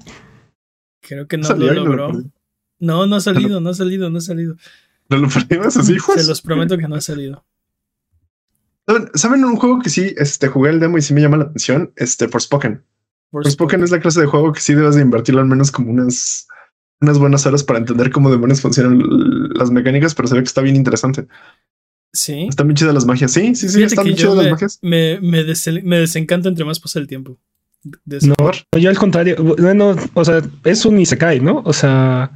Creo que no Salió lo y no lo logró. No, no ha salido, no ha salido, no ha salido. No lo perdimos así, pues. Se los prometo que no ha salido. ¿Saben, ¿Saben un juego que sí este, jugué el demo y sí me llama la atención? Este, Forspoken. Forspoken es la clase de juego que sí debes de invertirlo al menos como unas, unas buenas horas para entender cómo demonios funcionan las mecánicas, pero se ve que está bien interesante. Sí. Están bien chidas las magias. Sí, sí, sí, Fíjate están bien chidas las magias. me, me, des- me desencanta entre más pasa el tiempo. No, yo al contrario. Bueno, o sea, es un Isekai, ¿no? O sea.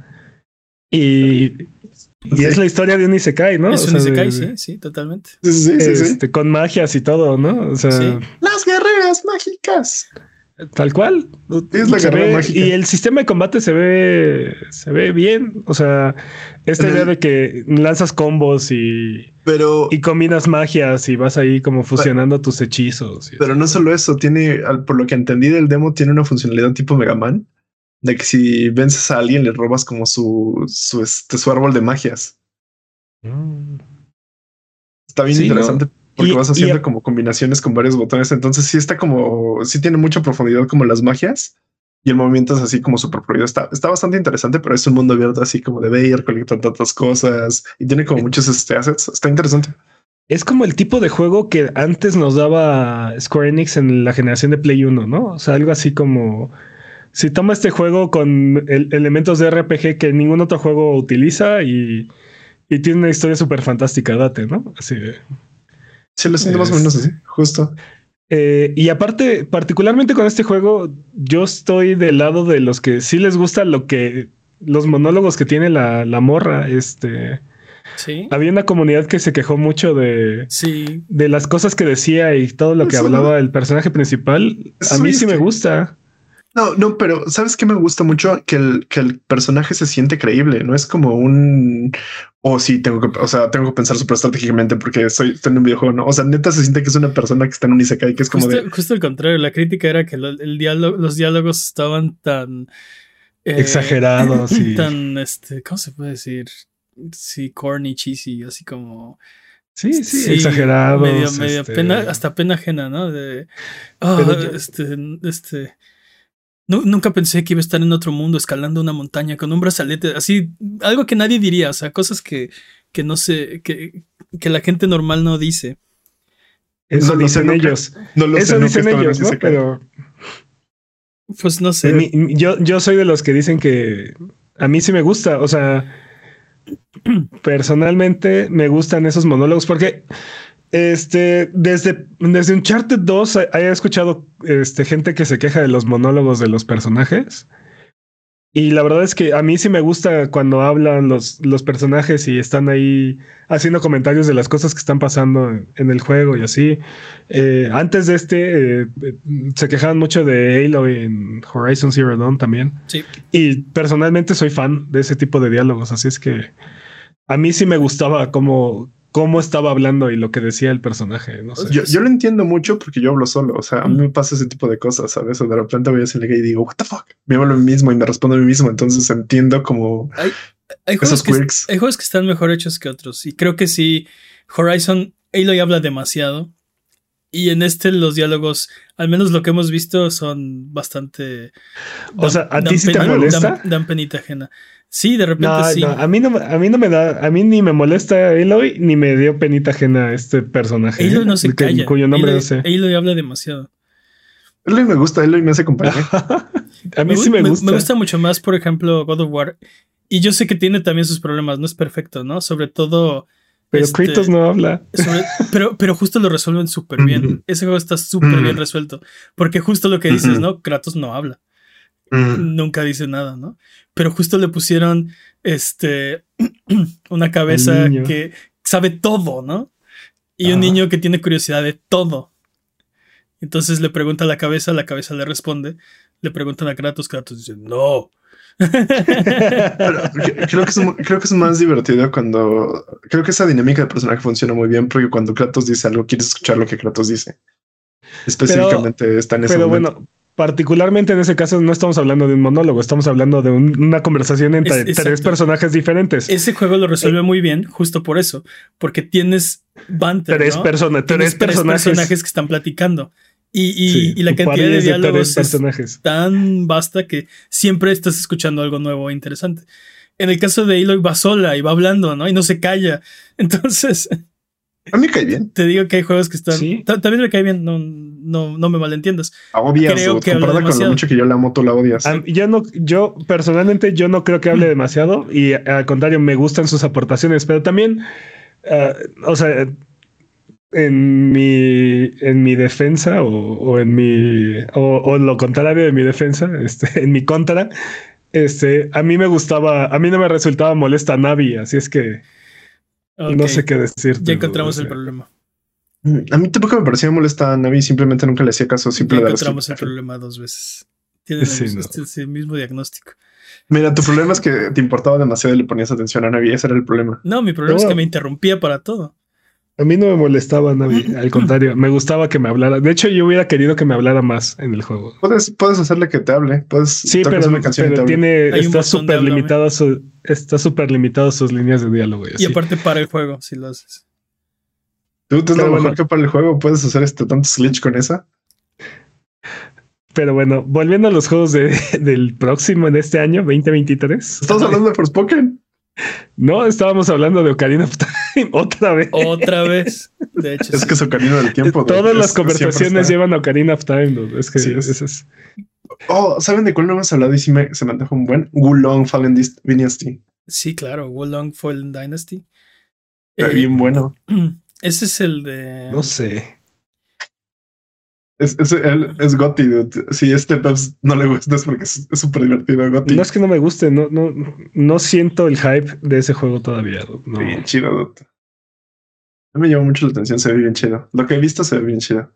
Y. Y Sí. es la historia de un Isekai, ¿no? es O un sea, Isekai, de- sí, sí, totalmente. Sí, sí, sí, sí. este, con magias y todo, ¿no? O sea, Sí. Las guerreras mágicas. Tal cual. Es la ve- mágica. y el sistema de combate se ve, se ve bien. O sea, esta idea de que lanzas combos y, Pero, y combinas magias y vas ahí como fusionando tus hechizos. pero no solo eso, tiene, por lo que entendí del demo, tiene una funcionalidad tipo Mega Man, de que si vences a alguien le robas como su, su, este, su árbol de magias. Mm. Está bien Sí, interesante porque Y- vas haciendo como combinaciones con varios botones. Entonces sí está como, sí tiene mucha profundidad como las magias y el movimiento es así como súper fluido. Está, está bastante interesante, pero es un mundo abierto así como de ver, colectar tantas cosas y tiene como muchos este, assets. Está interesante. Es como el tipo de juego que antes nos daba Square Enix en la generación de Play 1, ¿no? O sea, algo así como si toma este juego con el- elementos de RPG que ningún otro juego utiliza y, y tiene una historia súper fantástica, date, ¿no? Así de- Sí, lo siento más o menos así, justo. Eh, y aparte, particularmente con este juego, yo estoy del lado de los que sí les gusta lo que los monólogos que tiene la, la morra. Este Sí. había una comunidad que se quejó mucho de, Sí. de las cosas que decía y todo lo que Eso- hablaba el personaje principal. Eso A mí sí me que- gusta. No, no, pero ¿sabes qué me gusta mucho? Que el, que el personaje se siente creíble, no es como un o sí tengo que, o sea, tengo que pensar súper estratégicamente porque soy estoy en un videojuego, no? O sea, neta se siente que es una persona que está en un Isekai, que es como Justo, de justo al contrario, la crítica era que lo- el diálogo, los diálogos estaban tan eh, Exagerados y- tan este, ¿cómo se puede decir? Sí, corny, cheesy, así como Sí, sí, exagerados. medio, medio este, pena, hasta pena ajena, ¿no? De "Ah, yo- este, este. Nu- nunca pensé que iba a estar en otro mundo escalando una montaña con un brazalete, así, algo que nadie diría, o sea, cosas que, que no sé, que, que la gente normal no dice. Eso No sé, dicen ellos. no lo sé, Eso nunca dicen ellos, ¿no? Pero Pues no sé. Mi- yo, yo soy de los que dicen que a mí sí me gusta. O sea, personalmente me gustan esos monólogos porque este desde, desde Uncharted 2 he- escuchado este, gente que se queja de los monólogos de los personajes. Y la verdad es que a mí sí me gusta cuando hablan los, los personajes y están ahí haciendo comentarios de las cosas que están pasando en, en el juego y así. Eh, antes de este, eh, eh, se quejaban mucho de Halo en Horizon Zero Dawn también. Sí. Y personalmente soy fan de ese tipo de diálogos, así es que a mí sí me gustaba cómo, cómo estaba hablando y lo que decía el personaje. No sé. Yo, yo lo entiendo mucho porque yo hablo solo. O sea, a mí me pasa ese tipo de cosas, ¿sabes? O de repente voy a hacer y digo, what the fuck? Me hablo a mí mismo y me respondo a mí mismo. Entonces entiendo como Hay esos que, quirks. hay juegos que están mejor hechos que otros. Y creo que sí, Horizon, Aloy habla demasiado. Y en este los diálogos, al menos lo que hemos visto, son bastante... O sea, ¿a ti sí te molesta? Dan, dan penita ajena. Sí, de repente No, sí. no, a mí no, a mí no me da, a mí ni me molesta Aloy ni me dio penita ajena este personaje. Aloy ¿eh? no se Que- calla. Cuyo nombre Aloy, no sé. Aloy habla demasiado. Eloy me gusta, Eloy me hace compañía. a mí sí me gusta. Me gusta mucho más, por ejemplo, God of War. Y yo sé que tiene también sus problemas, no es perfecto, ¿no? Sobre todo... Pero este, Kratos no habla. sobre- pero, pero justo lo resuelven súper bien. Ese juego está súper bien resuelto. Porque justo lo que dices. ¿no? Kratos no habla. Nunca dice nada, ¿no? Pero justo le pusieron este una cabeza que sabe todo, ¿no? Y un niño que tiene curiosidad de todo. Entonces le pregunta a la cabeza, la cabeza le responde. Le preguntan a Kratos, Kratos dice, no. Creo que, es, mu- creo que es más divertido cuando creo que esa dinámica de personaje funciona muy bien porque cuando Kratos dice algo quieres escuchar lo que Kratos dice. Específicamente está en ese Pero momento. bueno, particularmente en ese caso no estamos hablando de un monólogo, estamos hablando de un- una conversación entre Es- tres personajes diferentes. Ese juego lo resuelve muy bien, justo por eso. Porque tienes banter, tres ¿no? tres personajes. que están platicando. Y, y- Sí, y la cantidad de diálogos es personajes. tan vasta que siempre estás escuchando algo nuevo e interesante. En el caso de Aloy va sola y va hablando, ¿no? Y no se calla. Entonces, A mí me cae bien. te digo que hay juegos que están... Sí. Ta- También me cae bien, no, no, no me malentiendas. Odias. Creo que comparada con lo mucho que yo la amo, tú la odias. Am- Yo no, yo personalmente yo no creo que hable demasiado y al contrario me gustan sus aportaciones, pero también, ah, o sea, en mi en mi defensa o, o en mi o, o lo contrario de mi defensa, este, en mi contra, este, a mí me gustaba, a mí no me resultaba molesta Navi, así es que no sé qué decir. Ya encontramos el problema. Mm, A mí tampoco me parecía molesta a Navi, simplemente nunca le hacía caso. Ya Siempre le daba encontramos el problema dos veces. Tienen Sí, el, no. este- este mismo diagnóstico. Mira, tu problema es que te importaba demasiado y le ponías atención a Navi. Ese era el problema. No, mi problema es que me interrumpía para todo. A mí no me molestaba Navi, al contrario, me gustaba que me hablara. De hecho, yo hubiera querido que me hablara más en el juego. Puedes, puedes hacerle que te hable. Puedes Sí, pero, una canción tiene, está súper limitado su, está súper limitado sus líneas de diálogo. Y, aparte para el juego, si lo haces. Tú, tú es lo mejor bueno. que para el juego. Puedes hacer este tanto glitch con esa. Pero bueno, volviendo a los juegos de- del próximo en este año, 2023. Estamos hablando de Forspoken. No, estábamos hablando de Ocarina of Time otra vez. Otra vez. De hecho, Es sí. que es Ocarina del Tiempo. Todas Es- las conversaciones llevan a Ocarina of Time. dude. Es que Sí, es. Oh, ¿saben de cuál no hemos hablado? Y sí me, se me antoja un buen. Wulong Fallen Dynasty. Sí, claro. Wolong Fallen Dynasty. Está Eh, bien bueno. Ese es el de. no sé. Es, es, él- es Gotti, dude. Si este Peps no le gusta es porque es súper divertido. Gotti. No es que no me guste, no, no, no siento el hype de ese juego todavía. dude. No. Bien chido, dude. A mí me llama mucho la atención, se ve bien chido. Lo que he visto se ve bien chido.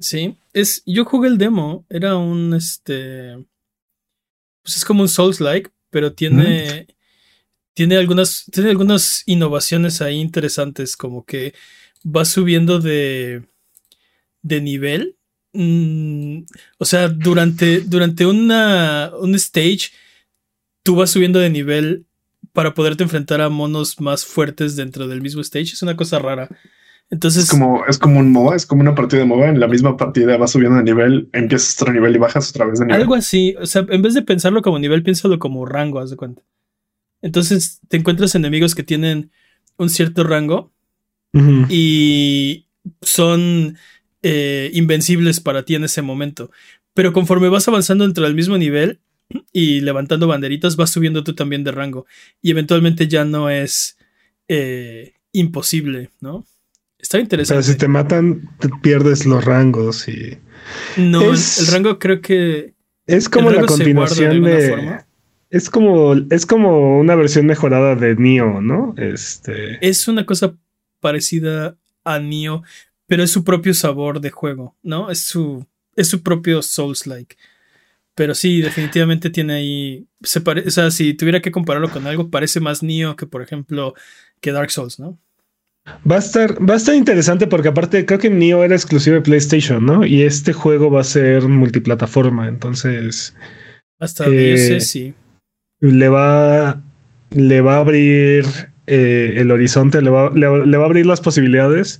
Sí. Es, yo jugué el demo. Era un este. Pues es como un Souls-like, pero tiene. Tiene algunas. Tiene algunas innovaciones ahí interesantes. Como que va subiendo de. de nivel. Mm, o sea, durante, durante una, un stage, tú vas subiendo de nivel para poderte enfrentar a monos más fuertes dentro del mismo stage. Es una cosa rara. Entonces, Es como, es como un MOBA, es como una partida de MOBA. En la misma partida vas subiendo de nivel, empiezas otro nivel y bajas otra vez de nivel. algo así. O sea, en vez de pensarlo como nivel, piénsalo como rango, haz de cuenta. Entonces, te encuentras enemigos que tienen un cierto rango y son eh, invencibles para ti en ese momento. Pero conforme vas avanzando dentro del mismo nivel y levantando banderitas, vas subiendo tú también de rango. Y eventualmente ya no es eh, imposible, ¿no? Está Pero interesante. si te matan, te pierdes los rangos y No, el- es- el rango creo que es como ¿El la de continuación de. forma? Es como, es como una versión mejorada de Neo, ¿no? Este. es una cosa parecida a Nioh, pero es su propio sabor de juego, ¿no? Es su, es su propio Souls-like. Pero sí, definitivamente tiene ahí. Se pare- o sea, si tuviera que compararlo con algo, parece más Nioh que, por ejemplo, que Dark Souls, ¿no? Va a estar, va a estar interesante porque aparte creo que Neo era exclusivo de PlayStation, ¿no? Y este juego va a ser multiplataforma, entonces Hasta donde yo sé, Eh, sí. le va, le va a abrir eh, el horizonte, le va, le, va- le va a abrir las posibilidades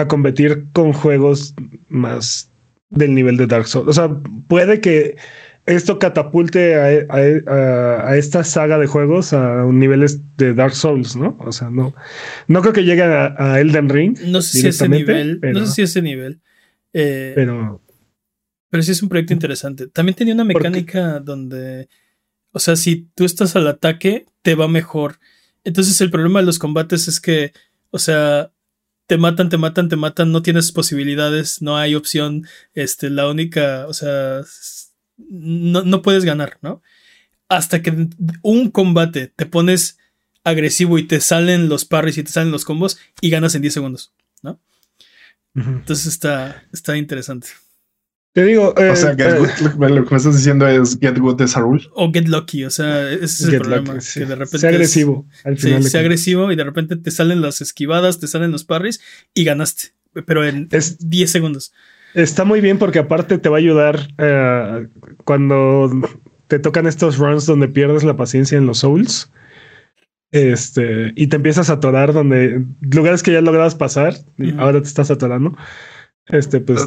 a competir con juegos más del nivel de Dark Souls. O sea, puede que esto catapulte a, a- a- a esta saga de juegos a un niveles de Dark Souls, ¿no? O sea, no, no creo que llegue a, a Elden Ring, No sé si ese nivel. pero- No sé si ese nivel. Eh, pero, pero sí es un proyecto interesante. También tenía una mecánica donde. O sea, si tú estás al ataque, te va mejor. Entonces el problema de los combates es que, o sea, te matan, te matan, te matan, no tienes posibilidades, no hay opción. Este, la única, o sea, no, no puedes ganar, ¿no? Hasta que un combate te pones agresivo y te salen los parries y te salen los combos y ganas en 10 segundos. Ujú. Entonces está, está interesante. Te digo, eh, O sea, Get eh, Good, lo, que- me estás diciendo es Get Good de Sarul. O get lucky, o sea, ese es el problema. Lucky, sí. Que de repente. sea es- agresivo al Sí, final. sea agresivo y de repente te salen las esquivadas, te salen los parries y ganaste. Pero en Es- 10 segundos. Está muy bien porque aparte te va a ayudar eh, cuando te tocan estos runs donde pierdes la paciencia en los souls. Este, y te empiezas a atorar donde lugares que ya lograbas pasar y ahora te estás atorando. Este, pues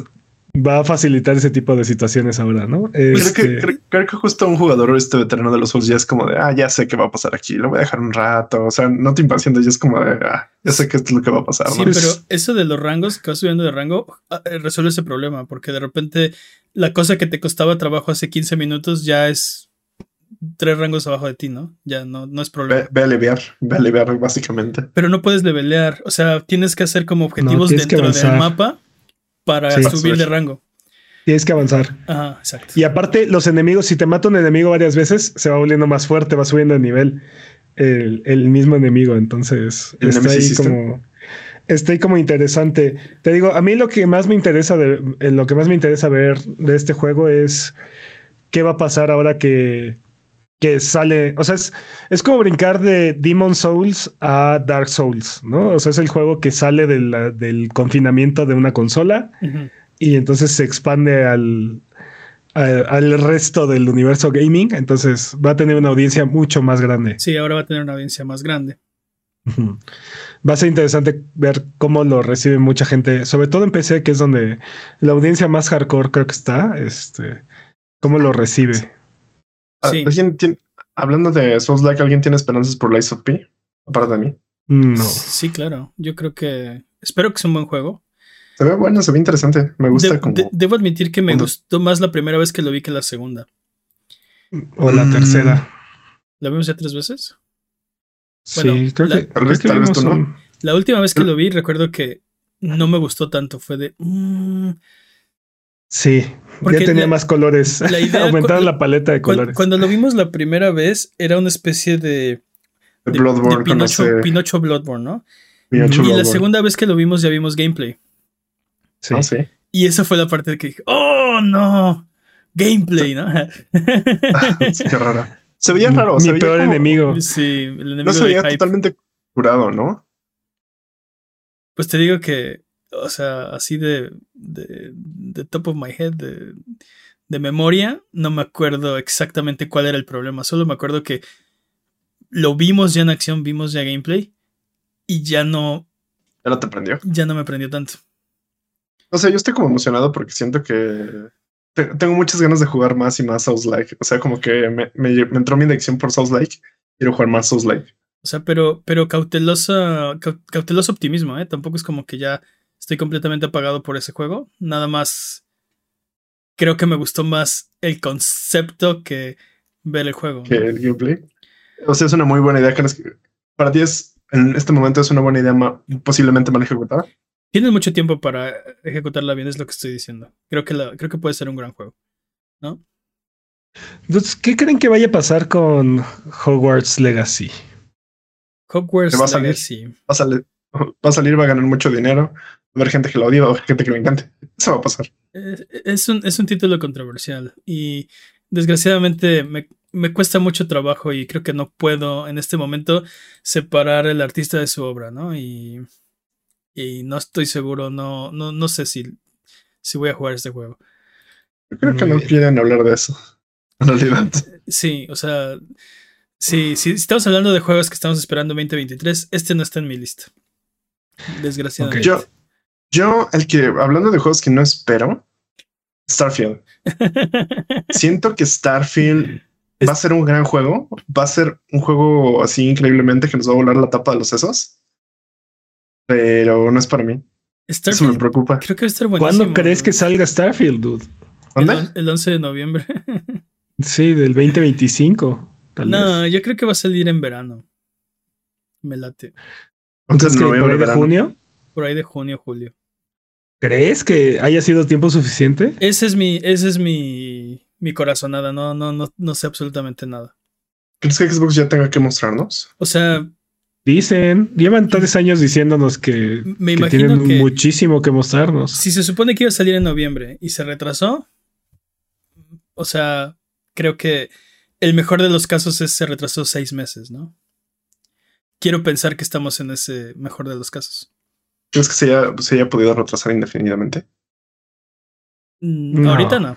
va a facilitar ese tipo de situaciones ahora, ¿no? Creo, Este, que, creo, creo que justo un jugador este veterano de los Souls ya es como de, ah, ya sé qué va a pasar aquí, lo voy a dejar un rato. O sea, no te impacientes, ya es como de, ah, ya sé qué es lo que va a pasar. Sí, ¿no? pues- pero eso de los rangos, que vas subiendo de rango, ah, eh, resuelve ese problema. Porque de repente la cosa que te costaba trabajo hace 15 minutos ya es tres rangos abajo de ti, ¿no? Ya no, no es problema. Ve, ve a aliviar, ve a aliviar básicamente. Pero no puedes levelear. O sea, tienes que hacer como objetivos que dentro del mapa para Sí. subir de rango. tienes que avanzar. Ajá, exacto. Y aparte, los enemigos, si te mata un enemigo varias veces, se va volviendo más fuerte, va subiendo de nivel el, el mismo enemigo. Entonces, ¿El está ahí como. Está ahí como interesante. Te digo, a mí lo que más me interesa de eh, lo que más me interesa ver de este juego es qué va a pasar ahora que que sale, o sea, es, es como brincar de Demon Souls a Dark Souls, ¿no? O sea, es el juego que sale de la- del confinamiento de una consola y entonces se expande al, al, al resto del universo gaming, entonces va a tener una audiencia mucho más grande. Sí, ahora va a tener una audiencia más grande. Va a ser interesante ver cómo lo recibe mucha gente, sobre todo en PC, que es donde la audiencia más hardcore creo que está, este, cómo lo recibe. Ah, Sí. ¿alguien tiene- hablando de Souls Like, ¿alguien tiene esperanzas por Lies of P? Aparte de mí. No. Sí, claro. Yo creo que. Espero que sea un buen juego. Se ve bueno, se ve interesante. Me gusta De- como. de- debo admitir que me gustó más la primera vez que lo vi que la segunda. O la Mm. tercera. ¿Lo vimos ya tres veces? Bueno, sí, creo la- que, Tal vez- creo que tal vez vimos tú no. La última vez que lo vi, recuerdo que no me gustó tanto. Fue de. mm, Sí, Porque ya tenía la- más colores. la idea- Aumentaron la paleta de cu- colores. cuando lo vimos la primera vez, era una especie de. de Bloodborne de Pinocho, ese- Pinocho Bloodborne, ¿no? Pinocho Y la segunda vez que lo vimos, ya vimos gameplay. Sí. Ah, sí. Y esa fue la parte de que dije, ¡Oh, no! Gameplay, ¿no? Sí, qué raro. Se veía raro. Mi se veía peor como- enemigo. sí, el enemigo No se de veía hype. totalmente curado, ¿no? Pues te digo que, o sea, así de, de, de top of my head, de, de memoria, no me acuerdo exactamente cuál era el problema. Solo me acuerdo que lo vimos ya en acción, vimos ya gameplay y ya no, Ya no te prendió. ya no me prendió tanto. O sea, yo estoy como emocionado porque siento que te- tengo muchas ganas de jugar más y más Souls Like. O sea, como que me, me- me entró mi adicción por Souls Like. Quiero jugar más Souls Like. O sea, pero, pero cautelosa, cauteloso optimismo, ¿eh? Tampoco es como que ya estoy completamente apagado por ese juego. Nada más creo que me gustó más el concepto que ver el juego. ¿no? que el gameplay. O sea, es una muy buena idea. ¿Crees que para ti es en este momento es una buena idea ma- posiblemente mal ejecutada? Tienes mucho tiempo para ejecutarla bien, es lo que estoy diciendo. Creo que, la, creo que puede ser un gran juego. ¿no? Entonces, ¿qué creen que vaya a pasar con Hogwarts Legacy? Hogwarts Te va a salir. Legacy. Va a, salir, va a salir, va a ganar mucho dinero. Va a haber gente que lo odia, va a haber gente que lo encante. Eso va a pasar. Eh, Es un, es un título controversial y desgraciadamente me, me cuesta mucho trabajo y creo que no puedo en este momento separar el artista de su obra, ¿no? Y, y no estoy seguro, no, no, no sé si, si voy a jugar este juego. Yo creo que no quieren hablar de eso. En realidad. Sí, o sea, sí, si estamos hablando de juegos que estamos esperando 2023, este no está en mi lista. Desgraciadamente. Yo, yo, el que, hablando de juegos que no espero, Starfield. Siento que Starfield va a ser un gran juego. Va a ser un juego así increíblemente que nos va a volar la tapa de los sesos. Pero no es para mí. Eso me preocupa. creo que va a estar buenísimo. ¿Cuándo crees que salga Starfield, dude? El, ¿Dónde? on- el 11 de noviembre. Sí, del 2025. Tal No, vez. yo creo que va a salir en verano. Me late. Entonces, ¿Crees que por noviembre, ahí de junio? Por ahí de junio, julio. ¿Crees que haya sido tiempo suficiente? Ese es mi, ese es mi, mi corazonada. No, no, no, no sé absolutamente nada. ¿Crees que Xbox ya tenga que mostrarnos? O sea, Dicen, llevan tres años diciéndonos que, me que imagino tienen que muchísimo que mostrarnos. si se supone que iba a salir en noviembre y se retrasó, o sea, creo que el mejor de los casos es se retrasó seis meses, ¿no? Quiero pensar que estamos en ese mejor de los casos. ¿Crees que se haya, se haya podido retrasar indefinidamente? Mm, No. Ahorita no.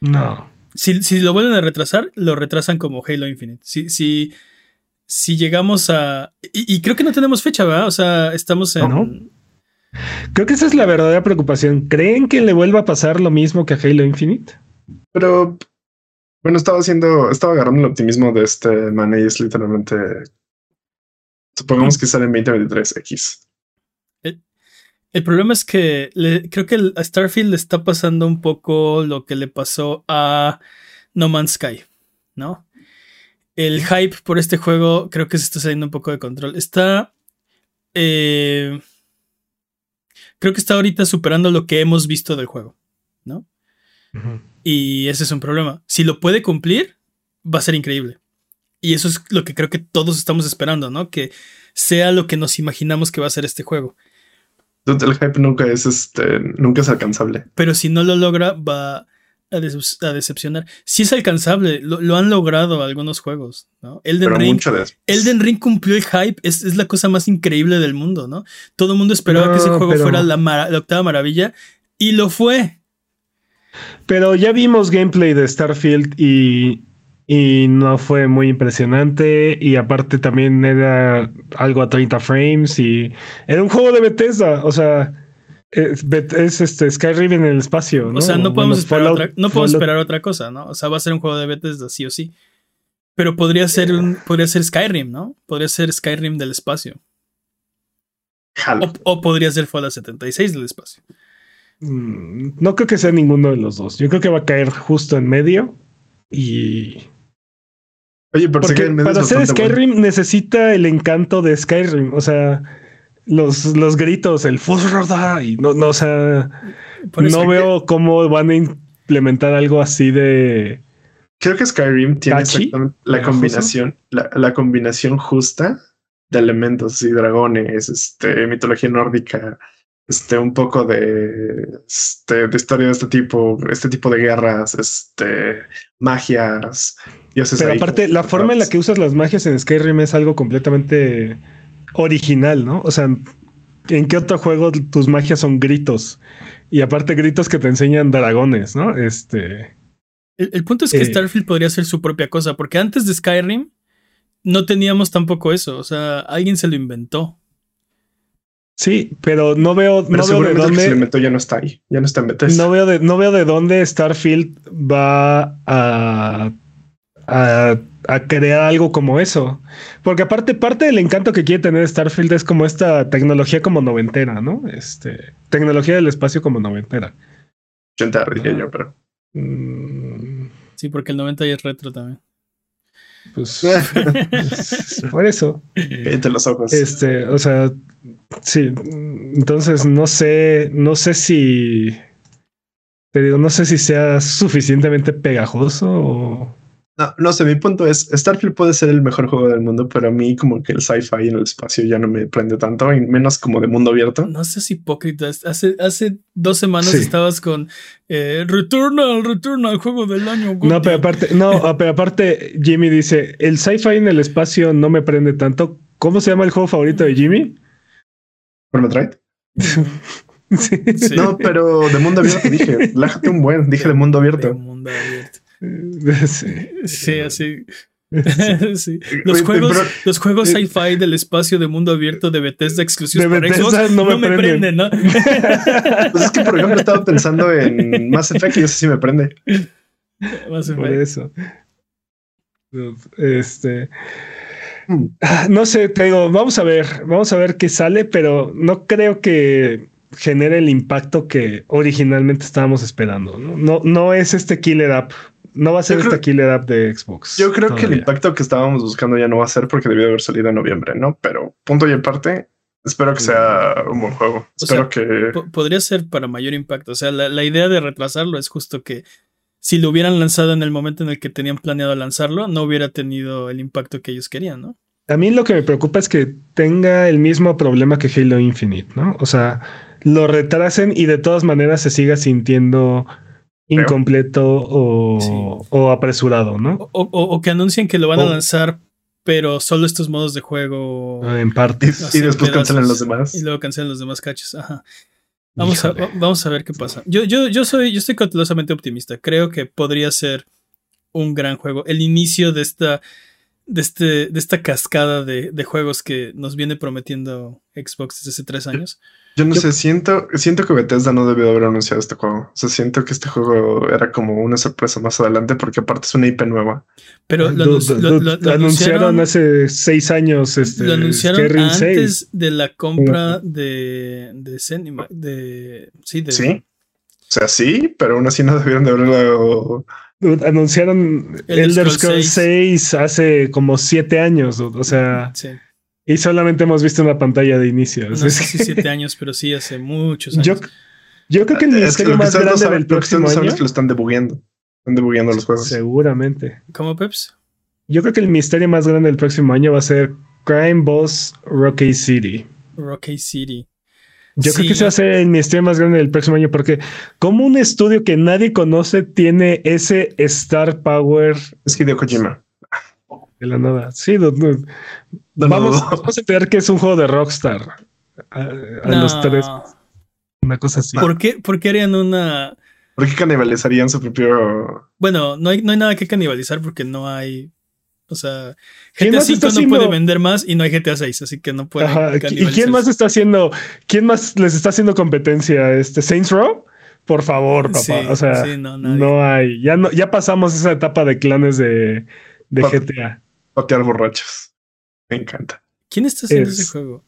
No. Si, si lo vuelven a retrasar, lo retrasan como Halo Infinite. Si, si, si llegamos a. Y, y creo que no tenemos fecha, ¿verdad? O sea, estamos en. No. Creo que esa es la verdadera preocupación. ¿Creen que le vuelva a pasar lo mismo que a Halo Infinite? Pero bueno, estaba haciendo, estaba agarrando el optimismo de este man y es literalmente. Supongamos que sale en 2023 X. El problema es que le- creo que a Starfield le está pasando un poco lo que le pasó a No Man's Sky, ¿no? El hype por este juego creo que se está saliendo un poco de control. Está. eh, creo que está ahorita superando lo que hemos visto del juego, ¿no? Y ese es un problema. Si lo puede cumplir, va a ser increíble. Y eso es lo que creo que todos estamos esperando, ¿no? Que sea lo que nos imaginamos que va a ser este juego. Dude, El hype nunca es este, nunca es alcanzable. Pero si no lo logra, va a, decepcionar. Sí es alcanzable, lo, han logrado algunos juegos, ¿no? Elden Ring, Elden Ring cumplió el hype, es, la cosa más increíble del mundo, ¿no? Todo el mundo esperaba que ese juego fuera la, la octava maravilla y lo fue. Pero ya vimos gameplay de Starfield y, y no fue muy impresionante y aparte también era algo a 30 frames y era un juego de Bethesda, o sea, es, este Skyrim en el espacio, ¿no? O sea, no podemos, esperar, otra, no podemos esperar otra cosa, ¿no? O sea, va a ser un juego de Bethesda sí o sí. Pero podría ser un, podría ser Skyrim, ¿no? Podría ser Skyrim del espacio. O, o, podría ser Fallout 76 del espacio. Mm, no creo que sea ninguno de los dos. Yo creo que va a caer justo en medio y Oye, Porque para hacer Skyrim necesita el encanto de Skyrim. O sea, los, los gritos, el Fusroda y no, no, o sea, no veo cómo van a implementar algo así de. Creo que Skyrim tiene la combinación, la, combinación justa de elementos y dragones, este, mitología nórdica, este, un poco de, este, de historia de este tipo, este tipo de guerras, este, magias. Pero aparte, la forma en la que usas las magias en Skyrim es algo completamente original, ¿no? O sea, ¿en qué otro juego tus magias son gritos? Y aparte gritos que te enseñan dragones, ¿no? Este... El, punto es que eh. Starfield podría ser su propia cosa, porque antes de Skyrim no teníamos tampoco eso, o sea, alguien se lo inventó. Sí, pero no veo, no veo de dónde. se le ya no está ahí, ya no está en No veo de, no veo de dónde Starfield va a, a, crear algo como eso. Porque aparte, parte del encanto que quiere tener Starfield es como esta tecnología como noventera, ¿no? Este, tecnología del espacio como noventera. 80 diría yo, pero. Mm. Sí, porque el 90 ya es retro también. Pues, por eso. Entre los ojos. Este, o sea, sí. Entonces no sé, no sé si te digo, no sé si sea suficientemente pegajoso o no, no sé, mi punto es, Starfield puede ser el mejor juego del mundo, pero a mí como que el sci-fi en el espacio ya no me prende tanto, y menos como de mundo abierto. No seas hipócrita. Hace, hace dos semanas estabas con eh, Returnal, Returnal, juego del año. No, pero aparte, no, pero aparte, Jimmy dice, el sci-fi en el espacio no me prende tanto. ¿Cómo se llama el juego favorito de Jimmy? Metroid. sí. No, pero de mundo abierto dije, lájate un buen, dije de mundo abierto. De mundo abierto. Sí, así. Los juegos, los juegos sci-fi del espacio de mundo abierto de Bethesda exclusivos de Bethesda no, me, prenden. ¿no? Pues es que, por ejemplo, estaba pensando en Mass Effect y yo sé si me prende. Por eso. Este. No sé, te digo, vamos a ver, vamos a ver qué sale, pero no creo que genere el impacto que originalmente estábamos esperando. No, no, no es este killer app no va a ser esta killer app de Xbox. Yo creo que el impacto que estábamos buscando ya no va a ser porque debió haber salido en noviembre, ¿no? Pero punto y aparte, espero que sea un buen juego. espero que. Podría ser para mayor impacto. O sea, la, idea de retrasarlo es justo que si lo hubieran lanzado en el momento en el que tenían planeado lanzarlo, no hubiera tenido el impacto que ellos querían, ¿no? A mí lo que me preocupa es que tenga el mismo problema que Halo Infinite, ¿no? O sea, lo retrasen y de todas maneras se siga sintiendo incompleto o, apresurado, ¿no? O, que anuncien que lo van a lanzar, pero solo estos modos de juego. Ah, en parte. Y, después cancelan los demás. Y luego cancelan los demás cachos. Ajá. Vamos a, vamos a ver qué pasa. Yo, yo, yo soy, yo estoy cautelosamente optimista. Creo que podría ser un gran juego. El inicio de esta, de este, de esta cascada de, de juegos que nos viene prometiendo Xbox desde hace tres años. Yo no sé, siento, siento que Bethesda no debió haber anunciado este juego. O sea, siento que este juego era como una sorpresa más adelante porque aparte es una IP nueva. Pero lo, anunciaron, hace seis años. Este, lo anunciaron antes de la compra de, de Cinema, de sí, de, sí. O sea, sí, pero aún así no debieron de haberlo. Anunciaron Elder Scrolls 6 hace como siete años. O sea, sí. Y solamente hemos visto una pantalla de inicio. No sé si siete años, pero sí hace muchos años. Yo, creo que el misterio más grande del próximo año. Es que lo están debugueando. Están debugueando los juegos. Seguramente. ¿Cómo, Peps? Yo creo que el misterio más grande del próximo año va a ser Crime Boss Rocky City. Rocky City. Yo creo que se va a hacer el misterio más grande del próximo año, porque como un estudio que nadie conoce tiene ese Star Power Es Hideo Kojima. de la nada. Sí. No, vamos, no. vamos a entender que es un juego de Rockstar. A, a No. los tres, una cosa así. ¿Por qué, por qué harían una. ¿Por qué canibalizarían su propio Bueno, no hay, no hay nada que canibalizar porque no hay. O sea, ¿Quién GTA más 5 está no haciendo- puede vender más y no hay GTA 6, así que no puede. ¿Y quién más está haciendo? ¿Quién más les está haciendo competencia? Este Saints Row? Por favor, papá. Sí, o sea, sí, no, hay. Ya no, ya pasamos esa etapa de clanes de, de GTA. patear borrachos? Me encanta. ¿Quién está haciendo Es- ese juego?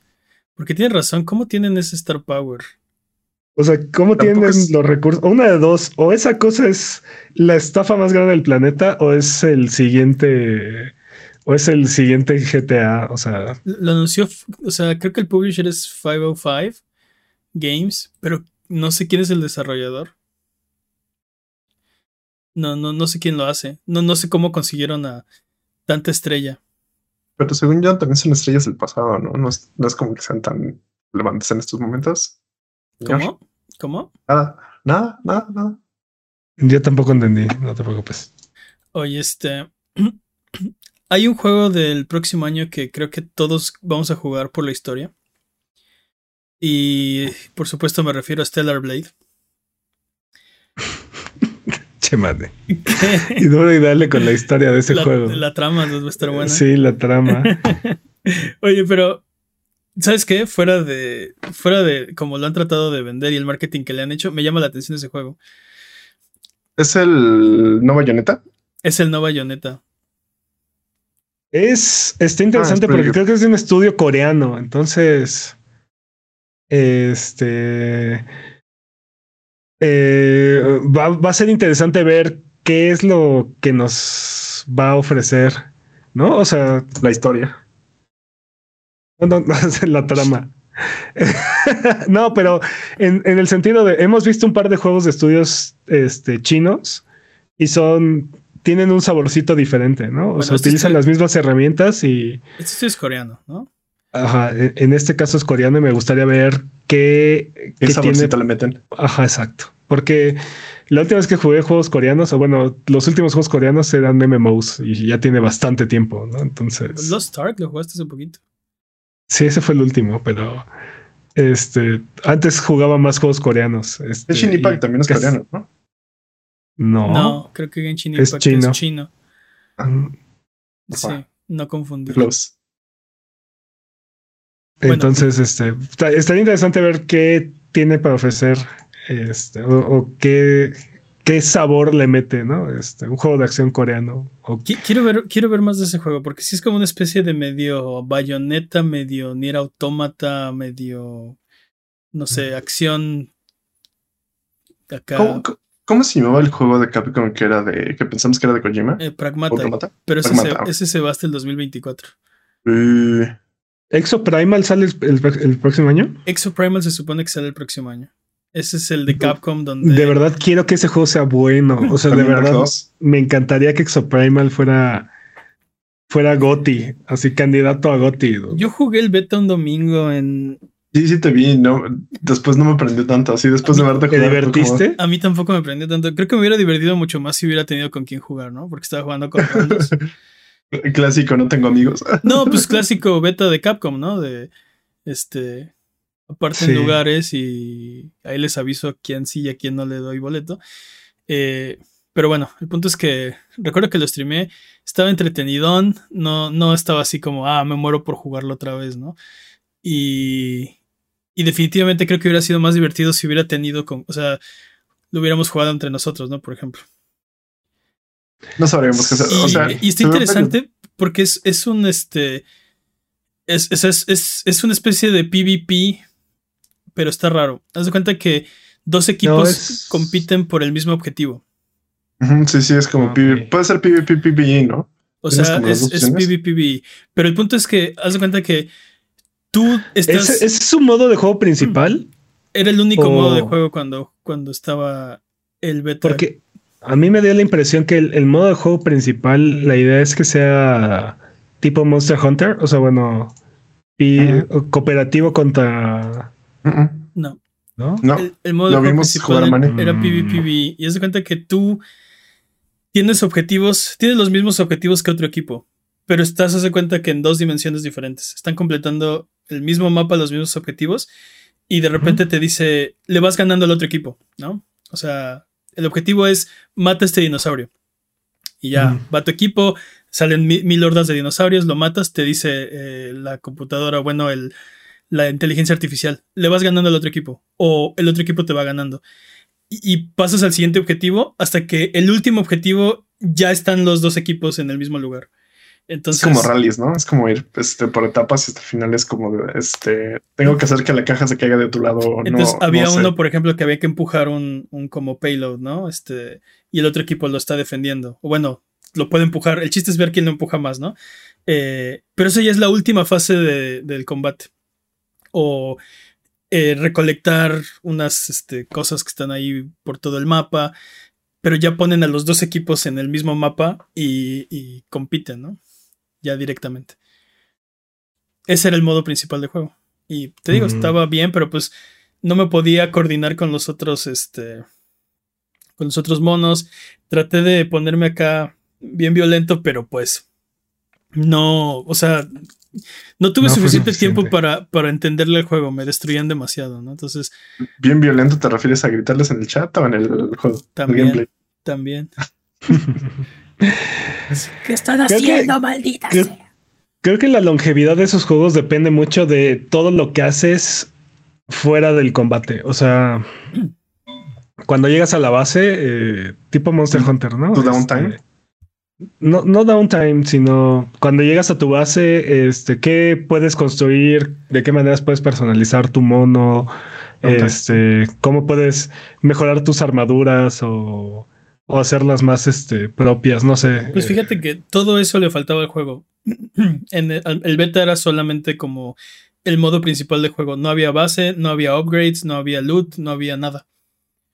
Porque tiene razón, ¿cómo tienen ese Star Power? O sea, ¿cómo Tampoco tienen es- los recursos? Una de dos, o esa cosa es la estafa más grande del planeta, o es el siguiente, o es el siguiente GTA. O sea, Lo anunció, o sea, creo que el publisher es 505 Games, pero no sé quién es el desarrollador. No, no, no sé quién lo hace. No, no sé cómo consiguieron a tanta estrella. Pero según yo, también son estrellas del pasado, ¿no? No es, no es como que sean tan relevantes en estos momentos. ¿Cómo? ¿Cómo? Nada, nada, nada, nada. yo tampoco entendí, no te preocupes. Oye, este. Hay un juego del próximo año que creo que todos vamos a jugar por la historia. Y por supuesto me refiero a Stellar Blade. Che madre. Y duro y dale con la historia de ese la, juego. la trama va a estar buena. Sí, la trama. Oye, pero ¿sabes qué? Fuera de fuera de como lo han tratado de vender y el marketing que le han hecho, me llama la atención ese juego. ¿Es el no bayoneta? Es el no Bayonetta. Es, está interesante Ah, es porque creo que es de un estudio coreano. Entonces, este eh, va, va a ser interesante ver qué es lo que nos va a ofrecer, ¿no? O sea, La historia. No, no, no, es la trama. no, pero en, en el sentido de hemos visto un par de juegos de estudios este, chinos y son tienen un saborcito diferente, ¿no? O sea, este utilizan las mismas herramientas y Este sí es coreano, ¿no? Ajá, en en este caso es coreano y me gustaría ver qué, ¿Qué qué tiene. saborcito le meten? Ajá, exacto. Porque la última vez que jugué juegos coreanos, o bueno, los últimos juegos coreanos eran MMOs y ya tiene bastante tiempo, ¿no? Entonces, Lost Ark lo jugaste hace poquito. Sí, ese fue el último, pero este antes jugaba más juegos coreanos. Este, Genshin Impact también es coreano, ¿no? No. No, creo que Genshin Es Impact chino. es chino. Mm, Sí, no confundir. Close. Bueno. Entonces, este está- estaría interesante ver qué tiene para ofrecer, este, o, o qué, qué sabor le mete, ¿no? Este, un juego de acción coreano. O Quiero ver, quiero ver más de ese juego, porque sí es como una especie de medio bayoneta, medio Nier Automata, medio, no sé, acción acá, ¿Cómo, se llamaba el juego de Capcom que era de que pensamos que era de Kojima? eh, pragmata, ¿Automata? pero ese se, ese se va hasta el 2024. Eh, Exo Primal sale el, el- el próximo año. Exo Primal se supone que sale el próximo año. Ese es el de Capcom donde... De verdad quiero que ese juego sea bueno. O sea, de verdad me encantaría que Exo Primal fuera fuera Goti, así candidato a Goti. Yo jugué el beta un domingo en... Sí, sí te vi, no, después no me prendió tanto, así después de verte ¿Te divertiste? A mí tampoco me prendió tanto. Creo que me hubiera divertido mucho más si hubiera tenido con quién jugar, ¿no? Porque estaba jugando con Clásico, no tengo amigos. No, pues clásico beta de Capcom, ¿no? De este aparten Sí. lugares y ahí les aviso a quién sí y a quién no le doy boleto. Eh, pero bueno, el punto es que recuerdo que lo streamé, estaba entretenidón, no, no estaba así como, ah, me muero por jugarlo otra vez, ¿no? Y, y definitivamente creo que hubiera sido más divertido si hubiera tenido, con, o sea, lo hubiéramos jugado entre nosotros, ¿no? Por ejemplo. No sabríamos qué hacer. O sea, y está interesante porque es, es un este. Es, es, es, es- es una especie de PvP, pero está raro. Haz de cuenta que dos equipos es- compiten por el mismo objetivo. Sí, sí, es como. PvP. Puede ser PvP, PvE, ¿no? O ¿Tienes sea, es, es? PvP. Pero el punto es que haz de cuenta que tú estás. ¿Ese, ese es su modo de juego principal? Era el único o- modo de juego cuando, cuando estaba el beta. Porque a mí me dio la impresión que el, el modo de juego principal, la idea es que sea tipo Monster Hunter, o sea, bueno, y cooperativo contra No. ¿No? No, El, el modo lo de principal jugar a Mane. era Mm. PvPv. Y es de cuenta que tú tienes objetivos, tienes los mismos objetivos que otro equipo, pero estás, haz de cuenta que en dos dimensiones diferentes. Están completando el mismo mapa, los mismos objetivos, y de repente te dice, le vas ganando al otro equipo, ¿no? O sea, el objetivo es mata a este dinosaurio. Y ya, va tu equipo, salen mi- mil hordas de dinosaurios, lo matas, te dice eh, la computadora, bueno, el, la inteligencia artificial, le vas ganando al otro equipo, o el otro equipo te va ganando. Y, y pasas al siguiente objetivo hasta que el último objetivo ya están los dos equipos en el mismo lugar. Entonces, es como rallies, ¿no? Es como ir este, por etapas y hasta el final es como de, este, tengo que hacer que la caja se caiga de tu lado. Entonces no, había no sé. uno, por ejemplo, que había que empujar un, un como payload, ¿no? Este, y el otro equipo lo está defendiendo. O bueno, lo puede empujar. El chiste es ver quién lo empuja más, ¿no? Eh, pero eso ya es la última fase de- del combate. O eh, recolectar unas este, cosas que están ahí por todo el mapa. Pero ya ponen a los dos equipos en el mismo mapa y, y compiten, ¿no? Ya directamente. Ese era el modo principal del juego. Y te digo, estaba bien, pero pues no me podía coordinar con los otros, este, con los otros monos. Traté de ponerme acá bien violento, pero pues no, o sea, no tuve No suficiente suficiente. tiempo para, para entenderle el juego, me destruían demasiado, ¿no? Entonces, Bien violento, ¿te refieres a gritarles en el chat o en el juego? También. también. ¿Qué están que- haciendo, maldita creo- sea? Creo que la longevidad de esos juegos depende mucho de todo lo que haces fuera del combate. O sea, cuando llegas a la base, eh, tipo Monster Hunter, ¿no? ¿Tu downtime? Este, no, no downtime, sino cuando llegas a tu base, este, ¿qué puedes construir? ¿De qué maneras puedes personalizar tu mono? Downtime. Este, ¿cómo puedes mejorar tus armaduras o, o hacerlas más este, propias? No sé. Pues Eh, fíjate que todo eso le faltaba al juego. En el, el beta era solamente como el modo principal del juego. No había base, no había upgrades, no había loot, no había nada.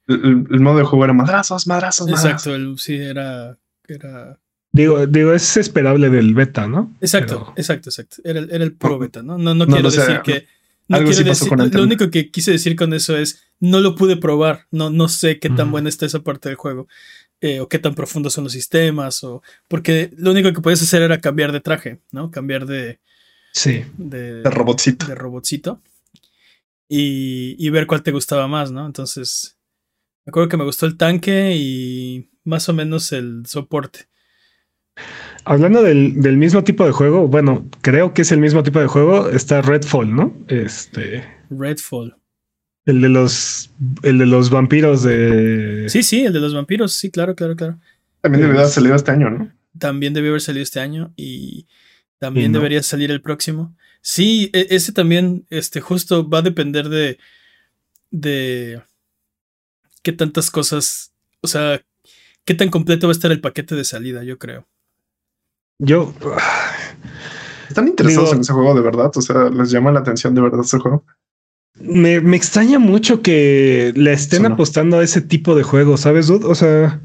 El modo de juego era madrazos, madrazos, madrazos. Exacto, el- sí, era, era Digo, digo, es esperable del beta, ¿no? Exacto, Pero- exacto, exacto. Era, el- era el pro No, beta, ¿no? No, no, no quiero sé. decir que. No Algo quiero sí pasó decir, con lo único que quise decir con eso es, no lo pude probar, no, no sé qué tan buena está esa parte del juego, eh, o qué tan profundos son los sistemas, o porque lo único que podías hacer era cambiar de traje, ¿no? Cambiar de, Sí. de, De robotcito. de robotcito y, y ver cuál te gustaba más, ¿no? Entonces, me acuerdo que me gustó el tanque y más o menos el soporte. Hablando del, del mismo tipo de juego, bueno, creo que es el mismo tipo de juego, está Redfall, ¿no? Este, Redfall. el de los, el de los vampiros de... Sí, sí, el de los vampiros, sí, claro, claro, claro. También debería haber salido este año, ¿no? también debió haber salido este año y también Y no. debería salir el próximo. Sí, e- ese también, este, justo va a depender de, de qué tantas cosas, o sea, qué tan completo va a estar el paquete de salida, yo creo. Yo, Están interesados Digo- en ese juego de verdad. O sea, les llama la atención de verdad ese juego. me, me extraña mucho que le estén no. apostando a ese tipo de juego, ¿sabes, dude? O sea,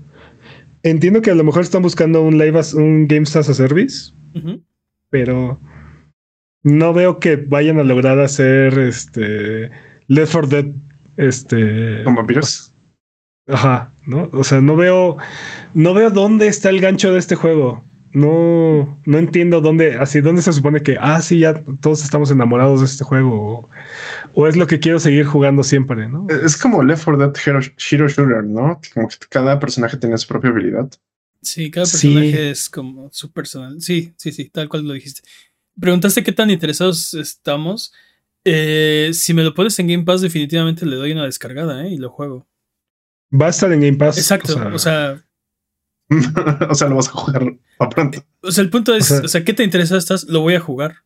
entiendo que a lo mejor están buscando un live as, un Games as a Service, pero no veo que vayan a lograr hacer este Left 4 Dead este Con vampiros. Ajá, ¿no? O sea, no veo, no veo dónde está el gancho de este juego. No, no entiendo dónde, así, dónde se supone que, ah, sí, ya todos estamos enamorados de este juego. O, o es lo que quiero seguir jugando siempre, ¿no? Es como Left 4 Dead Hero, Hero Shooter, ¿no? Como que cada personaje tiene su propia habilidad. Sí, cada Sí. personaje es como su personal. Sí, sí, sí, tal cual lo dijiste. Preguntaste qué tan interesados estamos. Eh, si me lo pones en Game Pass, definitivamente le doy una descargada, ¿eh? Y lo juego. Va a estar en Game Pass. Exacto, o sea, o sea, lo vas a jugar a pronto. o sea, el punto es, O sea- o sea, ¿qué te interesa estás? Lo voy a jugar.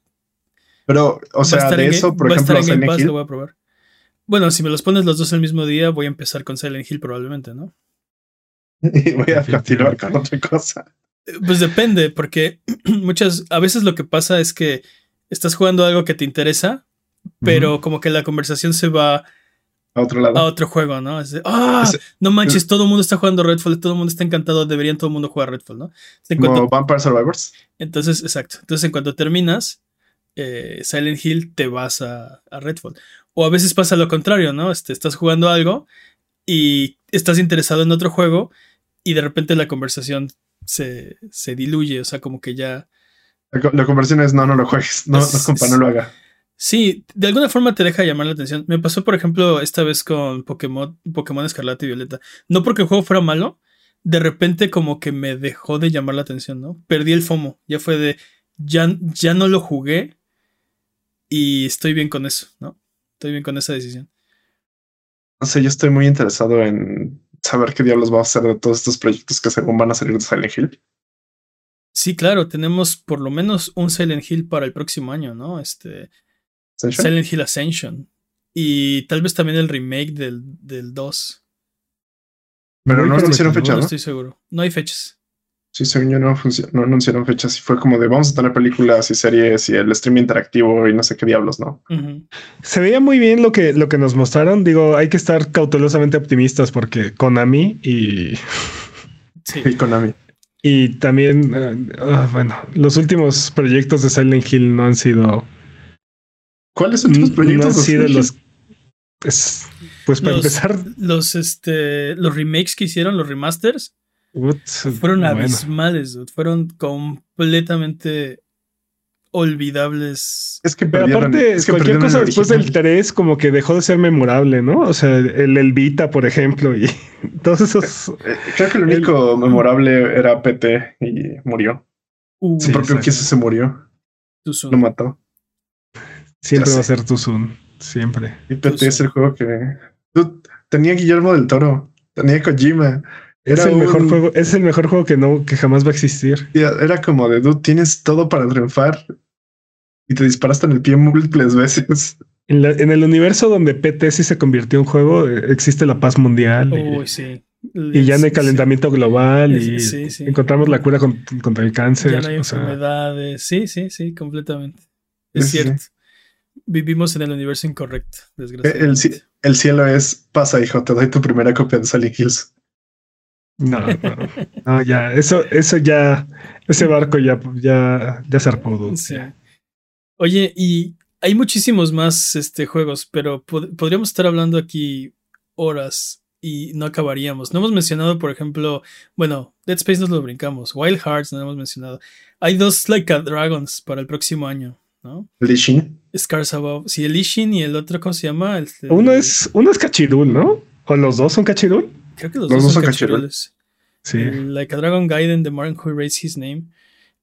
Pero, o sea, de eso, por va a estar ejemplo, en Game Silent Pass, Hill, lo voy a probar. Bueno, si me los pones los dos el mismo día, voy a empezar con Silent Hill probablemente, ¿no? y voy a continuar con otra cosa. Eh, Pues depende, porque muchas, a veces lo que pasa es que estás jugando algo que te interesa, pero como que la conversación se va A otro lado. a otro juego, ¿no? Es de, ah, no manches, todo el mundo está jugando Redfall, todo el mundo está encantado, deberían todo el mundo jugar Redfall, ¿no? Como cuanto- Vampire Survivors. entonces, exacto. Entonces, en cuanto terminas, eh, Silent Hill, te vas a, a, Redfall. O a veces pasa lo contrario, ¿no? Este, estás jugando algo y estás interesado en otro juego y de repente la conversación se, se diluye, o sea, como que ya... La, conversación es, no, no lo juegues, no, no, compa, no lo haga. Sí, de alguna forma te deja llamar la atención. Me pasó, por ejemplo, esta vez con Pokémon, Pokémon Escarlata y Violeta. No porque el juego fuera malo, de repente como que me dejó de llamar la atención, ¿no? Perdí el FOMO. Ya fue de, ya, ya no lo jugué y estoy bien con eso, ¿no? Estoy bien con esa decisión. No sé, yo estoy muy interesado en saber qué diablos va a hacer de todos estos proyectos que según van a salir de Silent Hill. Sí, claro, tenemos por lo menos un Silent Hill para el próximo año, ¿no? Este. Silent Hill Ascension. Y tal vez también el remake del, del 2. Pero no anunciaron fecha, ¿no? estoy seguro. No hay fechas. Sí, según yo no, no anunciaron fechas y fue como de vamos a tener películas y series y el streaming interactivo y no sé qué diablos, ¿no? Se veía muy bien lo que, lo que nos mostraron. Digo, hay que estar cautelosamente optimistas porque Konami y... Sí, y Konami. Y también, eh, ah, bueno, los últimos proyectos de Silent Hill no han sido... ¿Cuáles son los proyectos? No los... Pues, pues para empezar... Los, este, los remakes que hicieron, los remasters fueron abismales, fueron completamente olvidables. Es que aparte, cualquier cosa después del 3 como que dejó de ser memorable, ¿no? O sea, el, el Vita, por ejemplo, y todos esos... Eh, creo que lo único memorable era PT y murió. Uh, Su propio Kiss se murió. Lo mató. Siempre va a ser Tuzun, siempre. Y PT es el juego que... tenía Guillermo del Toro, tenía Kojima, es el mejor juego, es el mejor juego que no, que jamás va a existir. Era como de dude, tienes todo para triunfar y te disparaste en el pie múltiples veces. En, el universo donde PT sí se convirtió en juego, eh, existe la paz mundial. Uy, y, sí. y ya no hay calentamiento global y encontramos la cura contra el cáncer. Ya no hay enfermedades. Sí, sí, sí, completamente. Es cierto. Vivimos en el universo incorrecto, desgraciadamente. El, el, cielo es pasa, hijo, te doy tu primera copia de Sally Hills. No, no, ya, eso, eso ya, ese barco ya, ya, ya zarpó. Sí. Oye, y hay muchísimos más este, juegos, pero podríamos estar hablando aquí horas y no acabaríamos. No hemos mencionado, por ejemplo, bueno, Dead Space nos lo brincamos, Wild Hearts no hemos mencionado. Hay dos Like a Dragons para el próximo año, ¿no? Lishin. Scars Above. Sí, el Lishin y el otro, ¿cómo se llama? uno es, uno es Cachirul, ¿no? ¿O los dos son Cachirul? Creo que los, dos, son cachirules. Sí. like a Dragon Gaiden, The Man Who Raised His Name.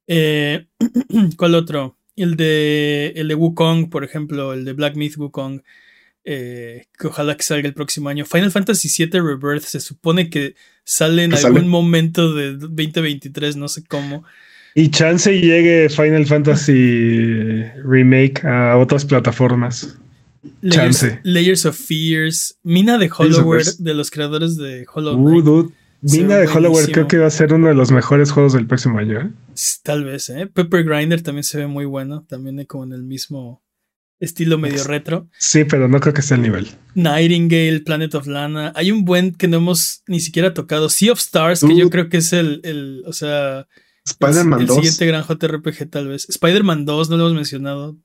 Eh, ¿Cuál otro? El de, el de Wukong, por ejemplo, el de Black Myth Wukong. Eh, que ojalá que salga el próximo año. Final Fantasy VII Rebirth se supone que sale en algún momento de 2023, no sé cómo. Y chance llegue Final Fantasy Remake a otras plataformas. Layers, chance. Layers of Fears. Mina de Hollowware, de los creadores de Hollow uh, Knight. Mina de Hollowware creo que va a ser uno de los mejores juegos del próximo año. ¿eh? Tal vez, ¿eh? Pepper Grinder también se ve muy bueno. También como en el mismo estilo medio retro. Sí, pero no creo que sea el nivel. Nightingale, Planet of Lana. Hay un buen que no hemos ni siquiera tocado. Sea of Stars, que yo creo que es el, el o sea... Spider-Man 2. El siguiente gran JRPG tal vez. Spider-Man 2, no lo hemos mencionado.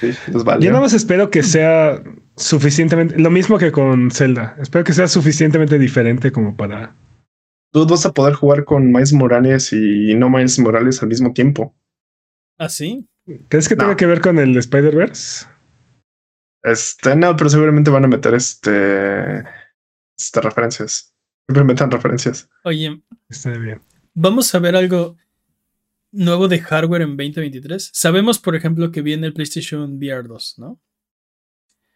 Sí, vale. Yo nada más espero que sea suficientemente, lo mismo que con Zelda. Espero que sea suficientemente diferente como para tú vas a poder jugar con Miles Morales y no Miles Morales al mismo tiempo. ¿Ah, sí? ¿Crees que tenga que ver con el Spider-Verse? Este, no, pero seguramente van a meter este, este referencias. Siempre metan referencias. Oye, está bien. Vamos a ver algo nuevo de hardware en 2023. Sabemos, por ejemplo, que viene el PlayStation VR 2, ¿no?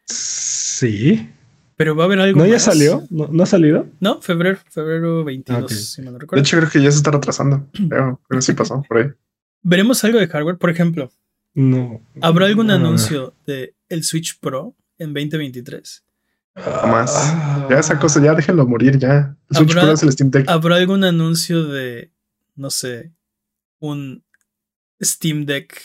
Sí. Pero va a haber algo. ¿No ya salió? ¿No, ha salido? No, febrero, febrero 22, si me lo recuerdo. De hecho, creo que ya se está retrasando. Creo, que sí pasó por ahí. ¿Veremos algo de hardware? Por ejemplo, no. ¿Habrá algún anuncio de el Switch Pro en 2023? Jamás. Ah. Ya esa cosa, ya déjenlo morir ya. El Switch Pro es el Steam Deck. ¿Habrá algún anuncio de, no sé, un Steam Deck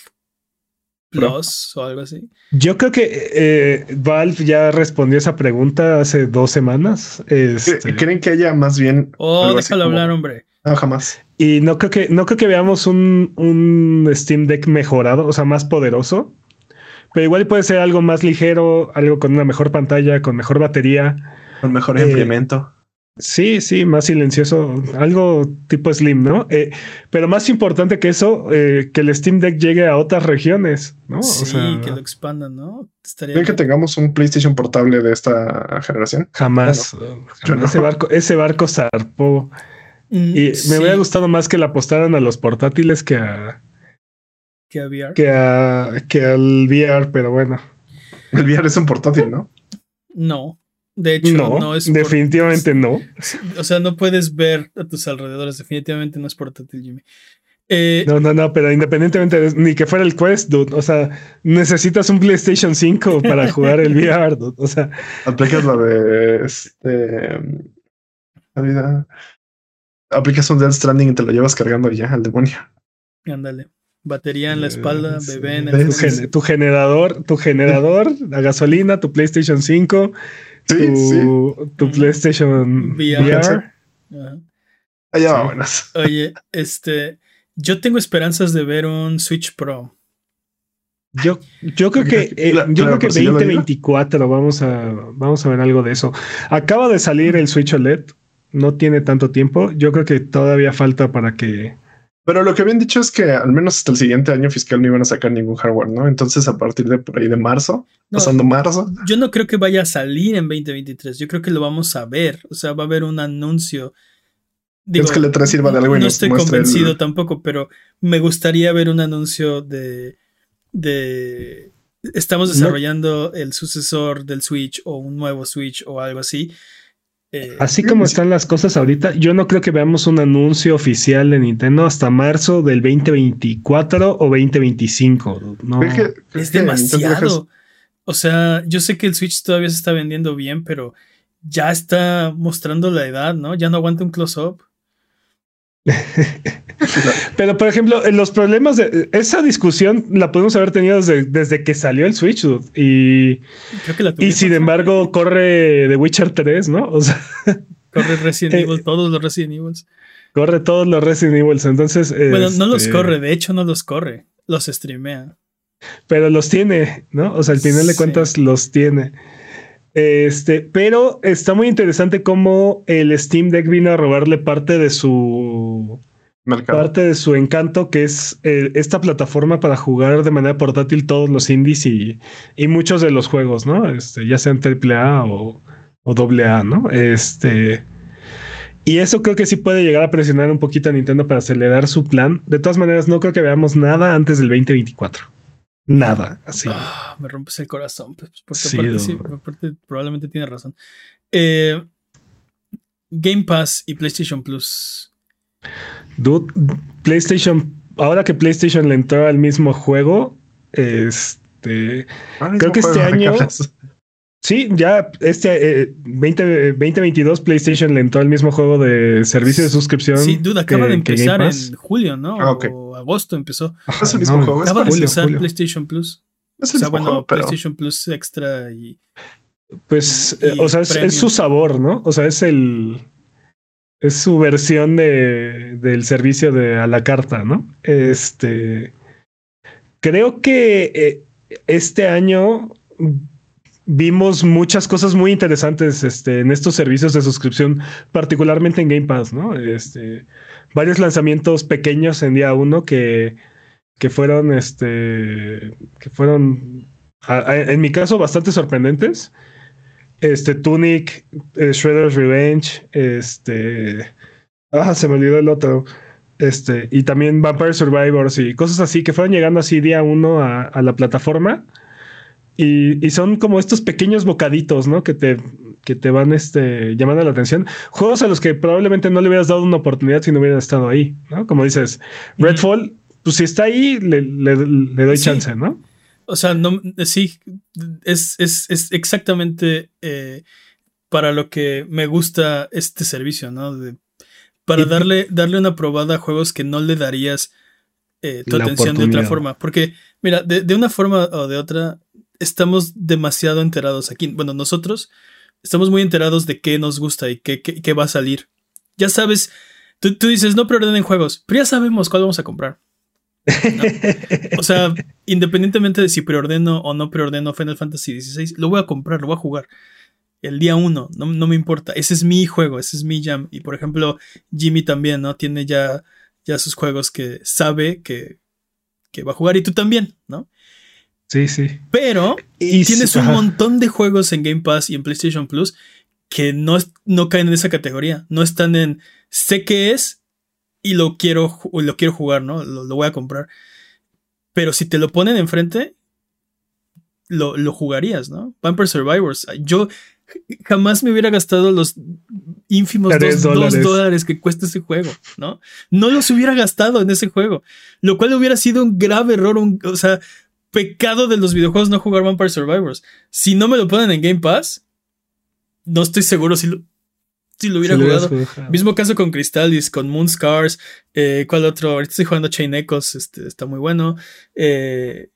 Plus o algo así. Yo creo que eh, Valve ya respondió esa pregunta hace dos semanas. Este... ¿Creen que haya más bien? Oh, déjalo hablar, hombre. No, jamás. Y no creo que, no creo que veamos un, un, Steam Deck mejorado, o sea, más poderoso. pero igual puede ser algo más ligero, algo con una mejor pantalla, con mejor batería. Con mejor Eh, implemento. Sí, sí, más silencioso, algo tipo Slim, ¿no? Eh, pero más importante que eso, eh, que el Steam Deck llegue a otras regiones, ¿no? Sí, o sea, que lo expandan, ¿no? Estaría ¿Creen que tengamos un PlayStation portable de esta generación? jamás. yo jamás. no. Ese barco, ese barco zarpó. Mm, Y sí, me hubiera gustado más que la apostaran a los portátiles que a que a VR. que a que al VR, pero bueno. El VR es un portátil, ¿no? No. De hecho, No, no, es por- definitivamente no. O sea, no puedes ver a tus alrededores. Definitivamente no es portátil, Jimmy. Eh, No, no, no, pero independientemente de, ni que fuera el Quest, dude, o sea, necesitas un PlayStation 5 para jugar el VR, dude, o sea, Aplicas la de este. la vida- Aplicas un Death Stranding y te lo llevas cargando y ya al demonio. Ándale. Batería en la espalda, Eh, bebé en el tu, tu generador, tu generador, la gasolina, tu PlayStation 5, Sí, tu, sí. tu. PlayStation VR. VR. Ajá. Allá Sí. vámonos. Oye, este. Yo tengo esperanzas de ver un Switch Pro. Yo, yo creo que eh, yo claro, creo que por si yo lo digo. 2024 vamos a vamos a ver algo de eso. Acaba de salir el Switch OLED, no tiene tanto tiempo. Yo creo que todavía falta para que Pero lo que habían dicho es que al menos hasta el siguiente año fiscal no iban a sacar ningún hardware, ¿no? Entonces, a partir de por ahí de marzo, No, pasando marzo, yo no creo que vaya a salir en 2023. Yo creo que lo vamos a ver. O sea, va a haber un anuncio. Digo, que el E3 sirva de algo y no estoy el- convencido tampoco, pero me gustaría ver un anuncio de. de estamos No. desarrollando el sucesor del Switch o un nuevo Switch o algo así. Eh, Así como están las cosas ahorita, yo no creo que veamos un anuncio oficial de Nintendo hasta marzo del 2024 o 2025. No. Creo que- creo es demasiado. O sea, yo sé que el Switch todavía se está vendiendo bien, pero ya está mostrando la edad, ¿no? Ya no aguanta un close-up. Pero, por ejemplo, en los problemas de esa discusión la podemos haber tenido desde, desde que salió el Switch dude, y, Creo que la y sin embargo corre The Witcher 3, ¿no? O sea, Corre Resident Eh, Evil, todos los Resident Evils. corre todos los Resident Evil. Entonces, Bueno, no los este, corre, de hecho no los corre, los streamea. pero los tiene, ¿no? O sea, al final de cuentas los tiene. Este, pero está muy interesante cómo el Steam Deck vino a robarle parte de su mercado. parte de su encanto, que es eh, esta plataforma para jugar de manera portátil todos los indies y, y muchos de los juegos, ¿no? Este, ya sean AAA o, o AA, ¿no? Este. Y eso creo que sí puede llegar a presionar un poquito a Nintendo para acelerar su plan. De todas maneras, no creo que veamos nada antes del 2024. Nada, así. Ah, me rompes el corazón, pues, porque Sí, aparte, sí, aparte probablemente tiene razón. Eh, Game Pass y PlayStation Plus. Dude, PlayStation, ahora que PlayStation le entró al mismo juego, este. Creo que este año-. Sí, ya este eh, 20, 2022 PlayStation le entró al mismo juego de servicio de suscripción. Sí, duda, acaba que- de empezar en julio, ¿no? Ah, ok. O agosto empezó. Ajá, Es el mismo juego, es Acaba de julio, empezar julio. PlayStation Plus. Es O el sea, mismo bueno, juego, pero PlayStation Plus extra y Pues, Y eh, o sea, es, es su sabor, ¿no? O sea, es el. Es su versión de, del servicio de a la carta, ¿no? Este. Creo que eh, este año vimos muchas cosas muy interesantes este, en estos servicios de suscripción, particularmente en Game Pass, ¿no? Este, varios lanzamientos pequeños en día uno que, que fueron, este, que fueron, en mi caso, bastante sorprendentes. Este, Tunic, eh, Shredder's Revenge, este, ah, se me olvidó el otro. Este, y también Vampire Survivors y cosas así que fueron llegando así día uno a, a la plataforma. Y, y son como estos pequeños bocaditos, ¿no? Que te, que te van este, llamando la atención. Juegos a los que probablemente no le hubieras dado una oportunidad si no hubieras estado ahí, ¿no? Como dices, Ujú. Redfall, pues si está ahí, le, le- le doy Sí. chance, ¿no? O sea, no, sí, es, es, es exactamente eh, para lo que me gusta este servicio, ¿no? De- para darle, darle una probada a juegos que no le darías eh, tu La atención de otra forma. Porque, mira, de, de una forma o de otra, estamos demasiado enterados aquí. Bueno, nosotros estamos muy enterados de qué nos gusta y qué, qué- qué va a salir. Ya sabes, tú, tú dices, no preordenen juegos, pero ya sabemos cuál vamos a comprar. O sea, independientemente de si preordeno o no preordeno Final Fantasy XVI, lo voy a comprar, lo voy a jugar. El día uno, no, no me importa. Ese es mi juego, ese es mi jam. Y por ejemplo, Jimmy también, ¿no? Tiene ya, ya sus juegos que sabe que, que va a jugar y tú también, ¿no? Sí, sí. Pero Y tienes sí, un ajá. montón de juegos en Game Pass y en PlayStation Plus que no, no caen en esa categoría. No están en sé qué es y lo quiero, lo quiero jugar, ¿no? Lo, lo voy a comprar. Pero si te lo ponen enfrente, lo, lo jugarías, ¿no? Vampire Survivors. Yo jamás me hubiera gastado los ínfimos dos, dos dólares. dólares que cuesta ese juego, ¿no? No los hubiera gastado en ese juego. Lo cual hubiera sido un grave error, un- o sea, pecado de los videojuegos no jugar Vampire Survivors. Si no me lo ponen en Game Pass, no estoy seguro si lo, si lo hubiera Sí, lo hubieras jugado. Mismo caso con Crystalis, con Moon Scars. Eh, ¿Cuál otro? Ahorita estoy jugando Chain Echoes, este, está muy bueno. Eh,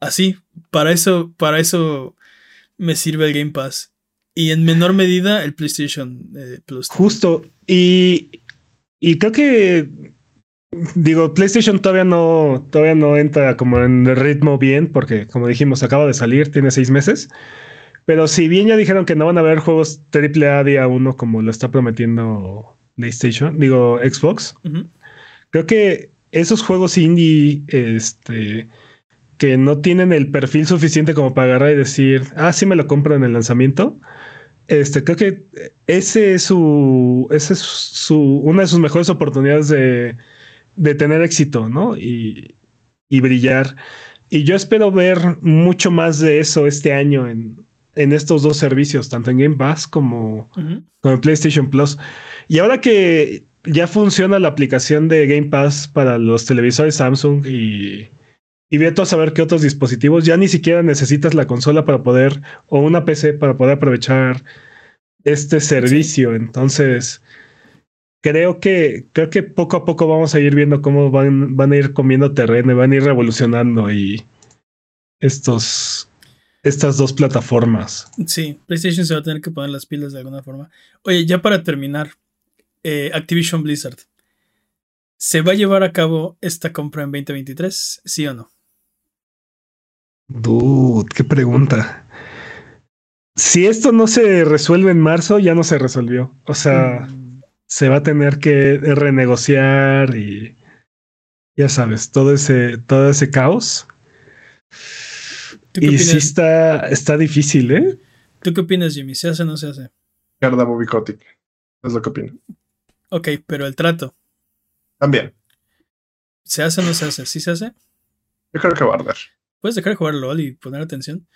así, para eso, para eso me sirve el Game Pass. Y en menor medida el PlayStation eh, Plus. Justo. Y, y creo que digo, PlayStation todavía no, todavía no entra como en el ritmo bien, porque como dijimos, acaba de salir, tiene seis meses. Pero si bien ya dijeron que no van a haber juegos AAA día uno como lo está prometiendo PlayStation, digo Xbox, creo que esos juegos indie, este, que no tienen el perfil suficiente como para agarrar y decir, ah, sí me lo compro en el lanzamiento. Este, creo que ese es su, ese es su, una de sus mejores oportunidades de, de tener éxito, ¿no? Y, y brillar. Y yo espero ver mucho más de eso este año en, en estos dos servicios, tanto en Game Pass como, el PlayStation Plus. Y ahora que ya funciona la aplicación de Game Pass para los televisores Samsung y, y vete a saber qué otros dispositivos, ya ni siquiera necesitas la consola para poder, o una PC para poder aprovechar este servicio. Entonces, creo que, creo que poco a poco vamos a ir viendo cómo van, van a ir comiendo terreno y van a ir revolucionando y estos, estas dos plataformas. Sí, PlayStation se va a tener que poner las pilas de alguna forma. Oye, ya para terminar, eh, Activision Blizzard. ¿Se va a llevar a cabo esta compra en 2023? ¿Sí o no? Dude, qué pregunta. Si esto no se resuelve en marzo, ya no se resolvió. O sea, Mm, se va a tener que renegociar y ya sabes, todo ese, todo ese caos. ¿Tú qué, Y opinas, sí está, está difícil, ¿eh? ¿Tú qué opinas, Jimmy? ¿Se hace o no se hace? Garda Bobicotic. Es lo que opino. Ok, pero el trato. También. ¿Se hace o no se hace? ¿Sí se hace? Yo creo que va a arder. ¿Puedes dejar de jugar LOL y poner atención?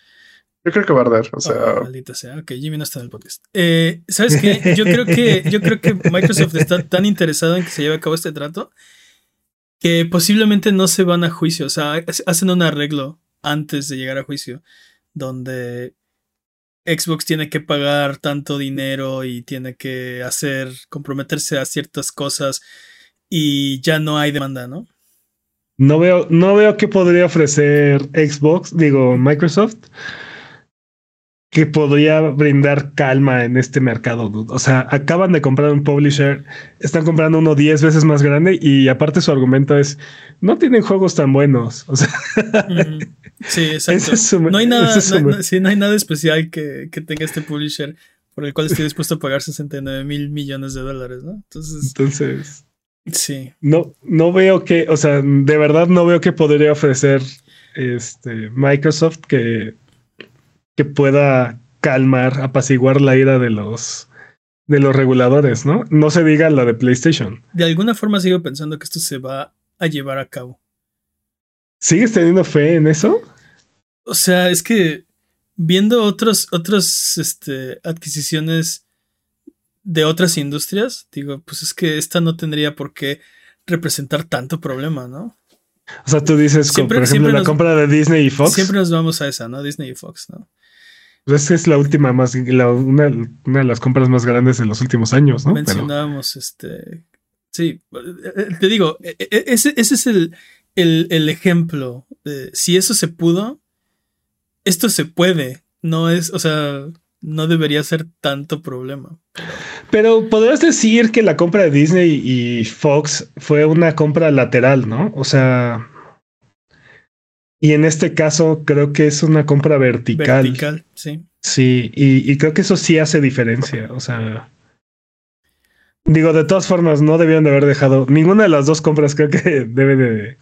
Yo creo que va a arder. O Oh, sea, maldita sea. Ok, Jimmy no está en el podcast. Eh, ¿Sabes qué? Yo creo que, yo creo que Microsoft está tan interesado en que se lleve a cabo este trato que posiblemente no se van a juicio. O sea, ha- hacen un arreglo antes de llegar a juicio donde Xbox tiene que pagar tanto dinero y tiene que hacer, comprometerse a ciertas cosas y ya no hay demanda, ¿no? No veo, no veo qué podría ofrecer Xbox, digo Microsoft, que podría brindar calma en este mercado. dude. O sea, acaban de comprar un publisher, están comprando uno 10 veces más grande y aparte su argumento es, no tienen juegos tan buenos. O sea. Sí, exacto. ese es su- No hay nada, es no, sí, no hay nada especial que, que tenga este publisher por el cual estoy dispuesto a pagar 69 mil millones de dólares, ¿no? Entonces, Entonces, sí. no, no veo que, o sea, de verdad no veo que podría ofrecer este Microsoft que, que pueda calmar, apaciguar la ira de los de los reguladores, ¿no? No se diga la de PlayStation. De alguna forma sigo pensando que esto se va a llevar a cabo. ¿Sigues teniendo fe en eso? O sea, es que viendo otros, otras este, adquisiciones de otras industrias, digo, pues es que esta no tendría por qué representar tanto problema, ¿no? O sea, tú dices, como, Siempre- por ejemplo, la nos- compra de Disney y Fox. Siempre nos vamos a esa, ¿no? Disney y Fox, ¿no? Pues esa es la última más, la- una, una de las compras más grandes de los últimos años, ¿no? Pero- mencionábamos este sí eh, eh, te digo eh, ese, ese es el, el, el ejemplo de si eso se pudo esto se puede no es o sea no debería ser tanto problema Pero podrías decir que la compra de Disney y Fox fue una compra lateral, ¿no? O sea, Y en este caso creo que es una compra vertical. Vertical, sí. Sí, y, y creo que eso sí hace diferencia. O sea, digo, de todas formas, no debieron de haber dejado ninguna de las dos compras. Creo que debe de.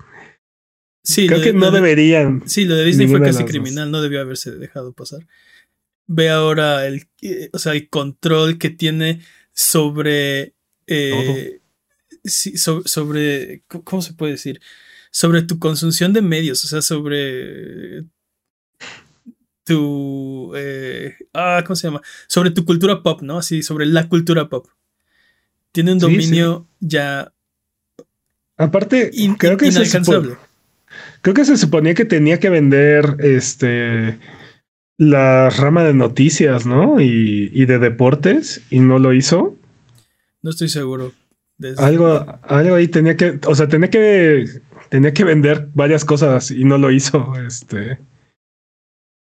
Sí, creo que no de- deberían. Sí, lo de Disney fue casi dos. criminal, no debió haberse dejado pasar. Ve ahora el, eh, o sea, el control que tiene sobre, eh, sí, so- sobre, ¿cómo- ¿cómo se puede decir? Sobre tu consunción de medios, o sea, sobre tu, eh, ah, ¿cómo se llama? Sobre tu cultura pop, ¿no? Así, sobre la cultura pop. Tiene un Sí, dominio ya Aparte, in- creo que se inalcanzable. supo- creo que se suponía que tenía que vender este la rama de noticias, ¿no? Y, y de deportes, y no lo hizo. No estoy seguro. Algo, algo ahí tenía que, o sea, tenía que, tenía que vender varias cosas y no lo hizo, este,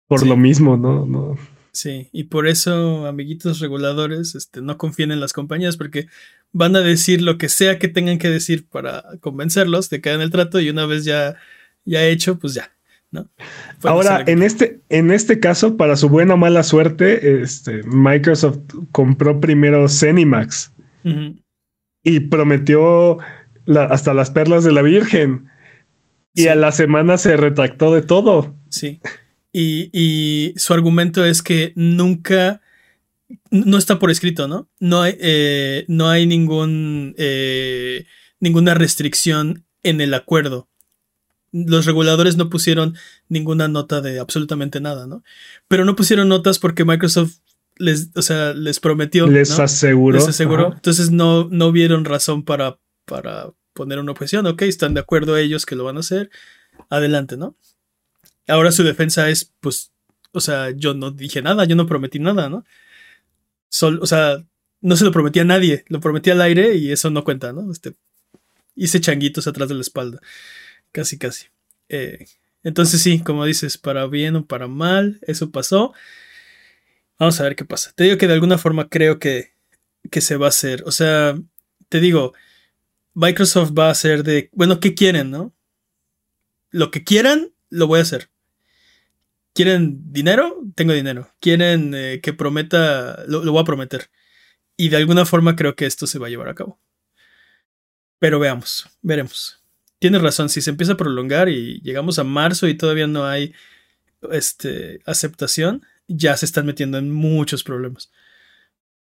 por Sí. lo mismo, ¿no? no. Sí, y por eso, amiguitos reguladores, este, no confíen en las compañías porque van a decir lo que sea que tengan que decir para convencerlos de que hagan el trato y una vez ya, ya hecho, pues ya, ¿no? Ahora, en este, en este caso, para su buena o mala suerte, este, Microsoft compró primero Zenimax Ujú, y prometió la- hasta las perlas de la Virgen. Y Sí. a la semana se retractó de todo. Sí. Y, y su argumento es que nunca, no está por escrito, ¿no? No hay, eh, no hay ningún, eh, ninguna restricción en el acuerdo. Los reguladores no pusieron ninguna nota de absolutamente nada, ¿no? Pero no pusieron notas porque Microsoft les, o sea, les prometió. Les ¿no? aseguró. Les aseguró. Ajá. Entonces no, no vieron razón para, para poner una objeción. Ok, están de acuerdo ellos que lo van a hacer. Adelante, ¿no? Ahora su defensa es, pues, o sea, yo no dije nada, yo no prometí nada, ¿no? Sol, o sea, no se lo prometí a nadie, lo prometí al aire y eso no cuenta, ¿no? Este, hice changuitos atrás de la espalda, casi, casi. Eh, entonces sí, como dices, para bien o para mal, eso pasó. Vamos a ver qué pasa. Te digo que de alguna forma creo que, que se va a hacer. O sea, te digo, Microsoft va a hacer de, bueno, ¿qué quieren, no? Lo que quieran, lo voy a hacer. ¿Quieren dinero? Tengo dinero. ¿Quieren eh, que prometa? Lo, lo voy a prometer. Y de alguna forma creo que esto se va a llevar a cabo. Pero veamos, veremos. Tienes razón, si se empieza a prolongar y llegamos a marzo y todavía no hay este, aceptación, ya se están metiendo en muchos problemas.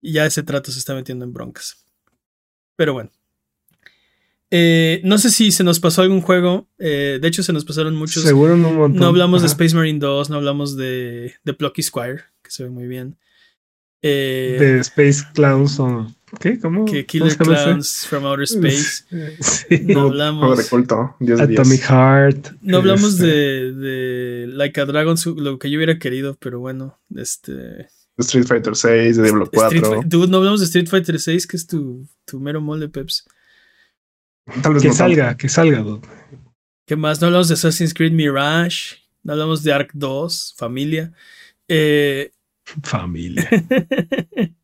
Y ya ese trato se está metiendo en broncas. Pero bueno. Eh, no sé si se nos pasó algún juego. eh, de hecho, se nos pasaron muchos. Seguro un montón. No hablamos de. Space Marine 2, no hablamos de, de Plucky Squire, que se ve muy bien. Eh, de Space Clowns o ¿qué? ¿Cómo? que ¿Cómo Killer? Clowns from Outer Space. Sí. No hablamos, culto, 10 de 10. Atomic Heart. no hablamos este, de, de Like a Dragon, lo que yo hubiera querido, pero bueno, este. Street Fighter 6, de Diablo Street 4. Fi- Dude, no hablamos de Street Fighter 6, que es tu, tu mero mole, Peps. Tal vez Que no tanto. salga, que salga. dude. ¿Qué más? No hablamos de Assassin's Creed Mirage, no hablamos de Ark 2, Familia. Eh, Familia.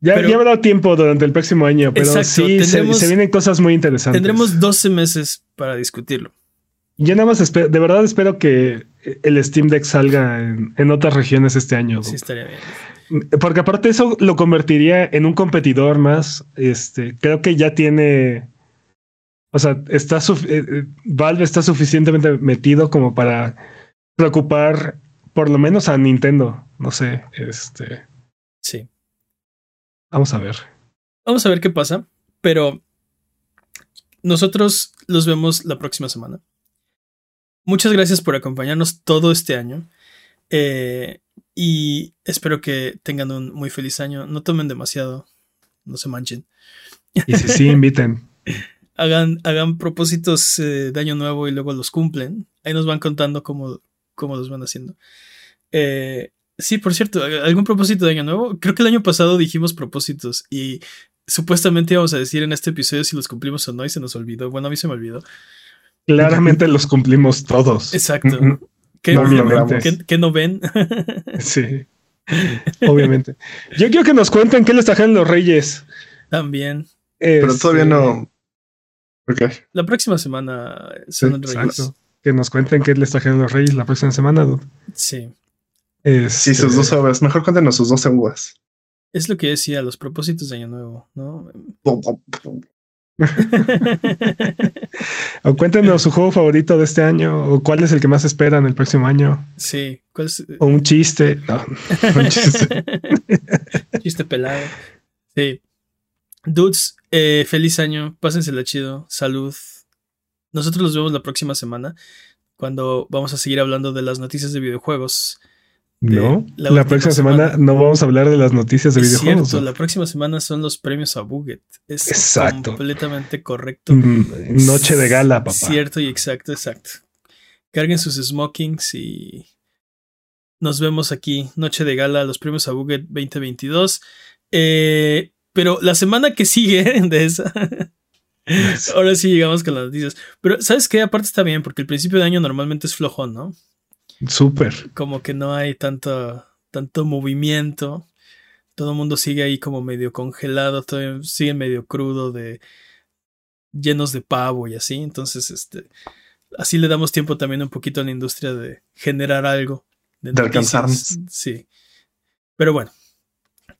Ya, Pero- ya me ha dado tiempo durante el próximo año, pero Exacto, sí, se- tendremos- se, vienen cosas muy interesantes. tendremos 12 meses para discutirlo. Yo nada más espero, de verdad espero que el Steam Deck salga en, en otras regiones este año. Sí, estaría bien. Porque aparte eso lo convertiría en un competidor más. Este, creo que ya tiene. O sea, está eh, eh, Valve está suficientemente metido como para preocupar por lo menos a Nintendo. No sé, este. Sí. Vamos a ver. Vamos a ver qué pasa, pero nosotros los vemos la próxima semana. Muchas gracias por acompañarnos todo este año. eh, y espero que tengan un muy feliz año. No tomen demasiado, no se manchen. Y si sí, inviten. Hagan, hagan propósitos eh, de año nuevo y luego los cumplen. Ahí nos van contando cómo, cómo los van haciendo. Eh, sí, por cierto, ¿algún propósito de año nuevo? Creo que el año pasado dijimos propósitos y supuestamente íbamos a decir en este episodio si los cumplimos o no y se nos olvidó. Bueno, a mí se me olvidó. Claramente los cumplimos todos. Exacto. ¿Qué, No qué- qué- no ven? Sí. Obviamente. Yo quiero que nos cuenten qué les trajeron los reyes. También. Pero Este, todavía no. Ok. La próxima semana son Sí, reyes. exacto. que nos cuenten qué les trajeron los reyes la próxima semana. dude. Sí. Sí, sus Este, 12 uvas. Mejor cuéntenos sus 12 uvas. Es lo que decía, los propósitos de Año Nuevo, ¿no? O cuéntenos su juego favorito de este año, o cuál es el que más esperan el próximo año, sí. ¿Cuál es? o un chiste. No, un chiste. Chiste pelado. Sí. Dudes, eh, feliz año. Pásensela chido. Salud. Nosotros los vemos la próxima semana cuando vamos a seguir hablando de las noticias de videojuegos. No, la próxima semana, semana. no vamos a hablar de las noticias de Es videojuegos. cierto, la próxima semana son los premios a Buget. Es Exacto. completamente correcto. Mm, Noche de gala, papá. Cierto y exacto, exacto. Carguen sus smokings y nos vemos aquí. Noche de gala, los premios a Buget 2022. Eh, pero la semana que sigue de esa. Ahora sí llegamos con las noticias. Pero, ¿sabes qué? Aparte está bien, porque el principio de año normalmente es flojón, ¿no? Súper. Como que no hay tanto, tanto movimiento. Todo el mundo sigue ahí como medio congelado, todavía sigue medio crudo de llenos de pavo y así. Entonces, este, así le damos tiempo también un poquito a la industria de generar algo. De noticias. alcanzarnos. Sí. Pero bueno,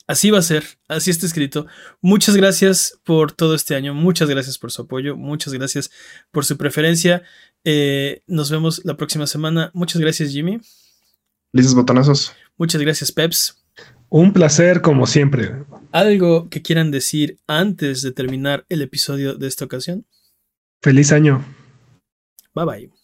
así va a ser, así está escrito. Muchas gracias por todo este año, muchas gracias por su apoyo, muchas gracias por su preferencia. Eh, nos vemos la próxima semana. Muchas gracias, Jimmy. Lices botonazos. Muchas gracias, Peps. Un placer, como siempre. ¿Algo que quieran decir antes de terminar el episodio de esta ocasión? Feliz año. Bye bye.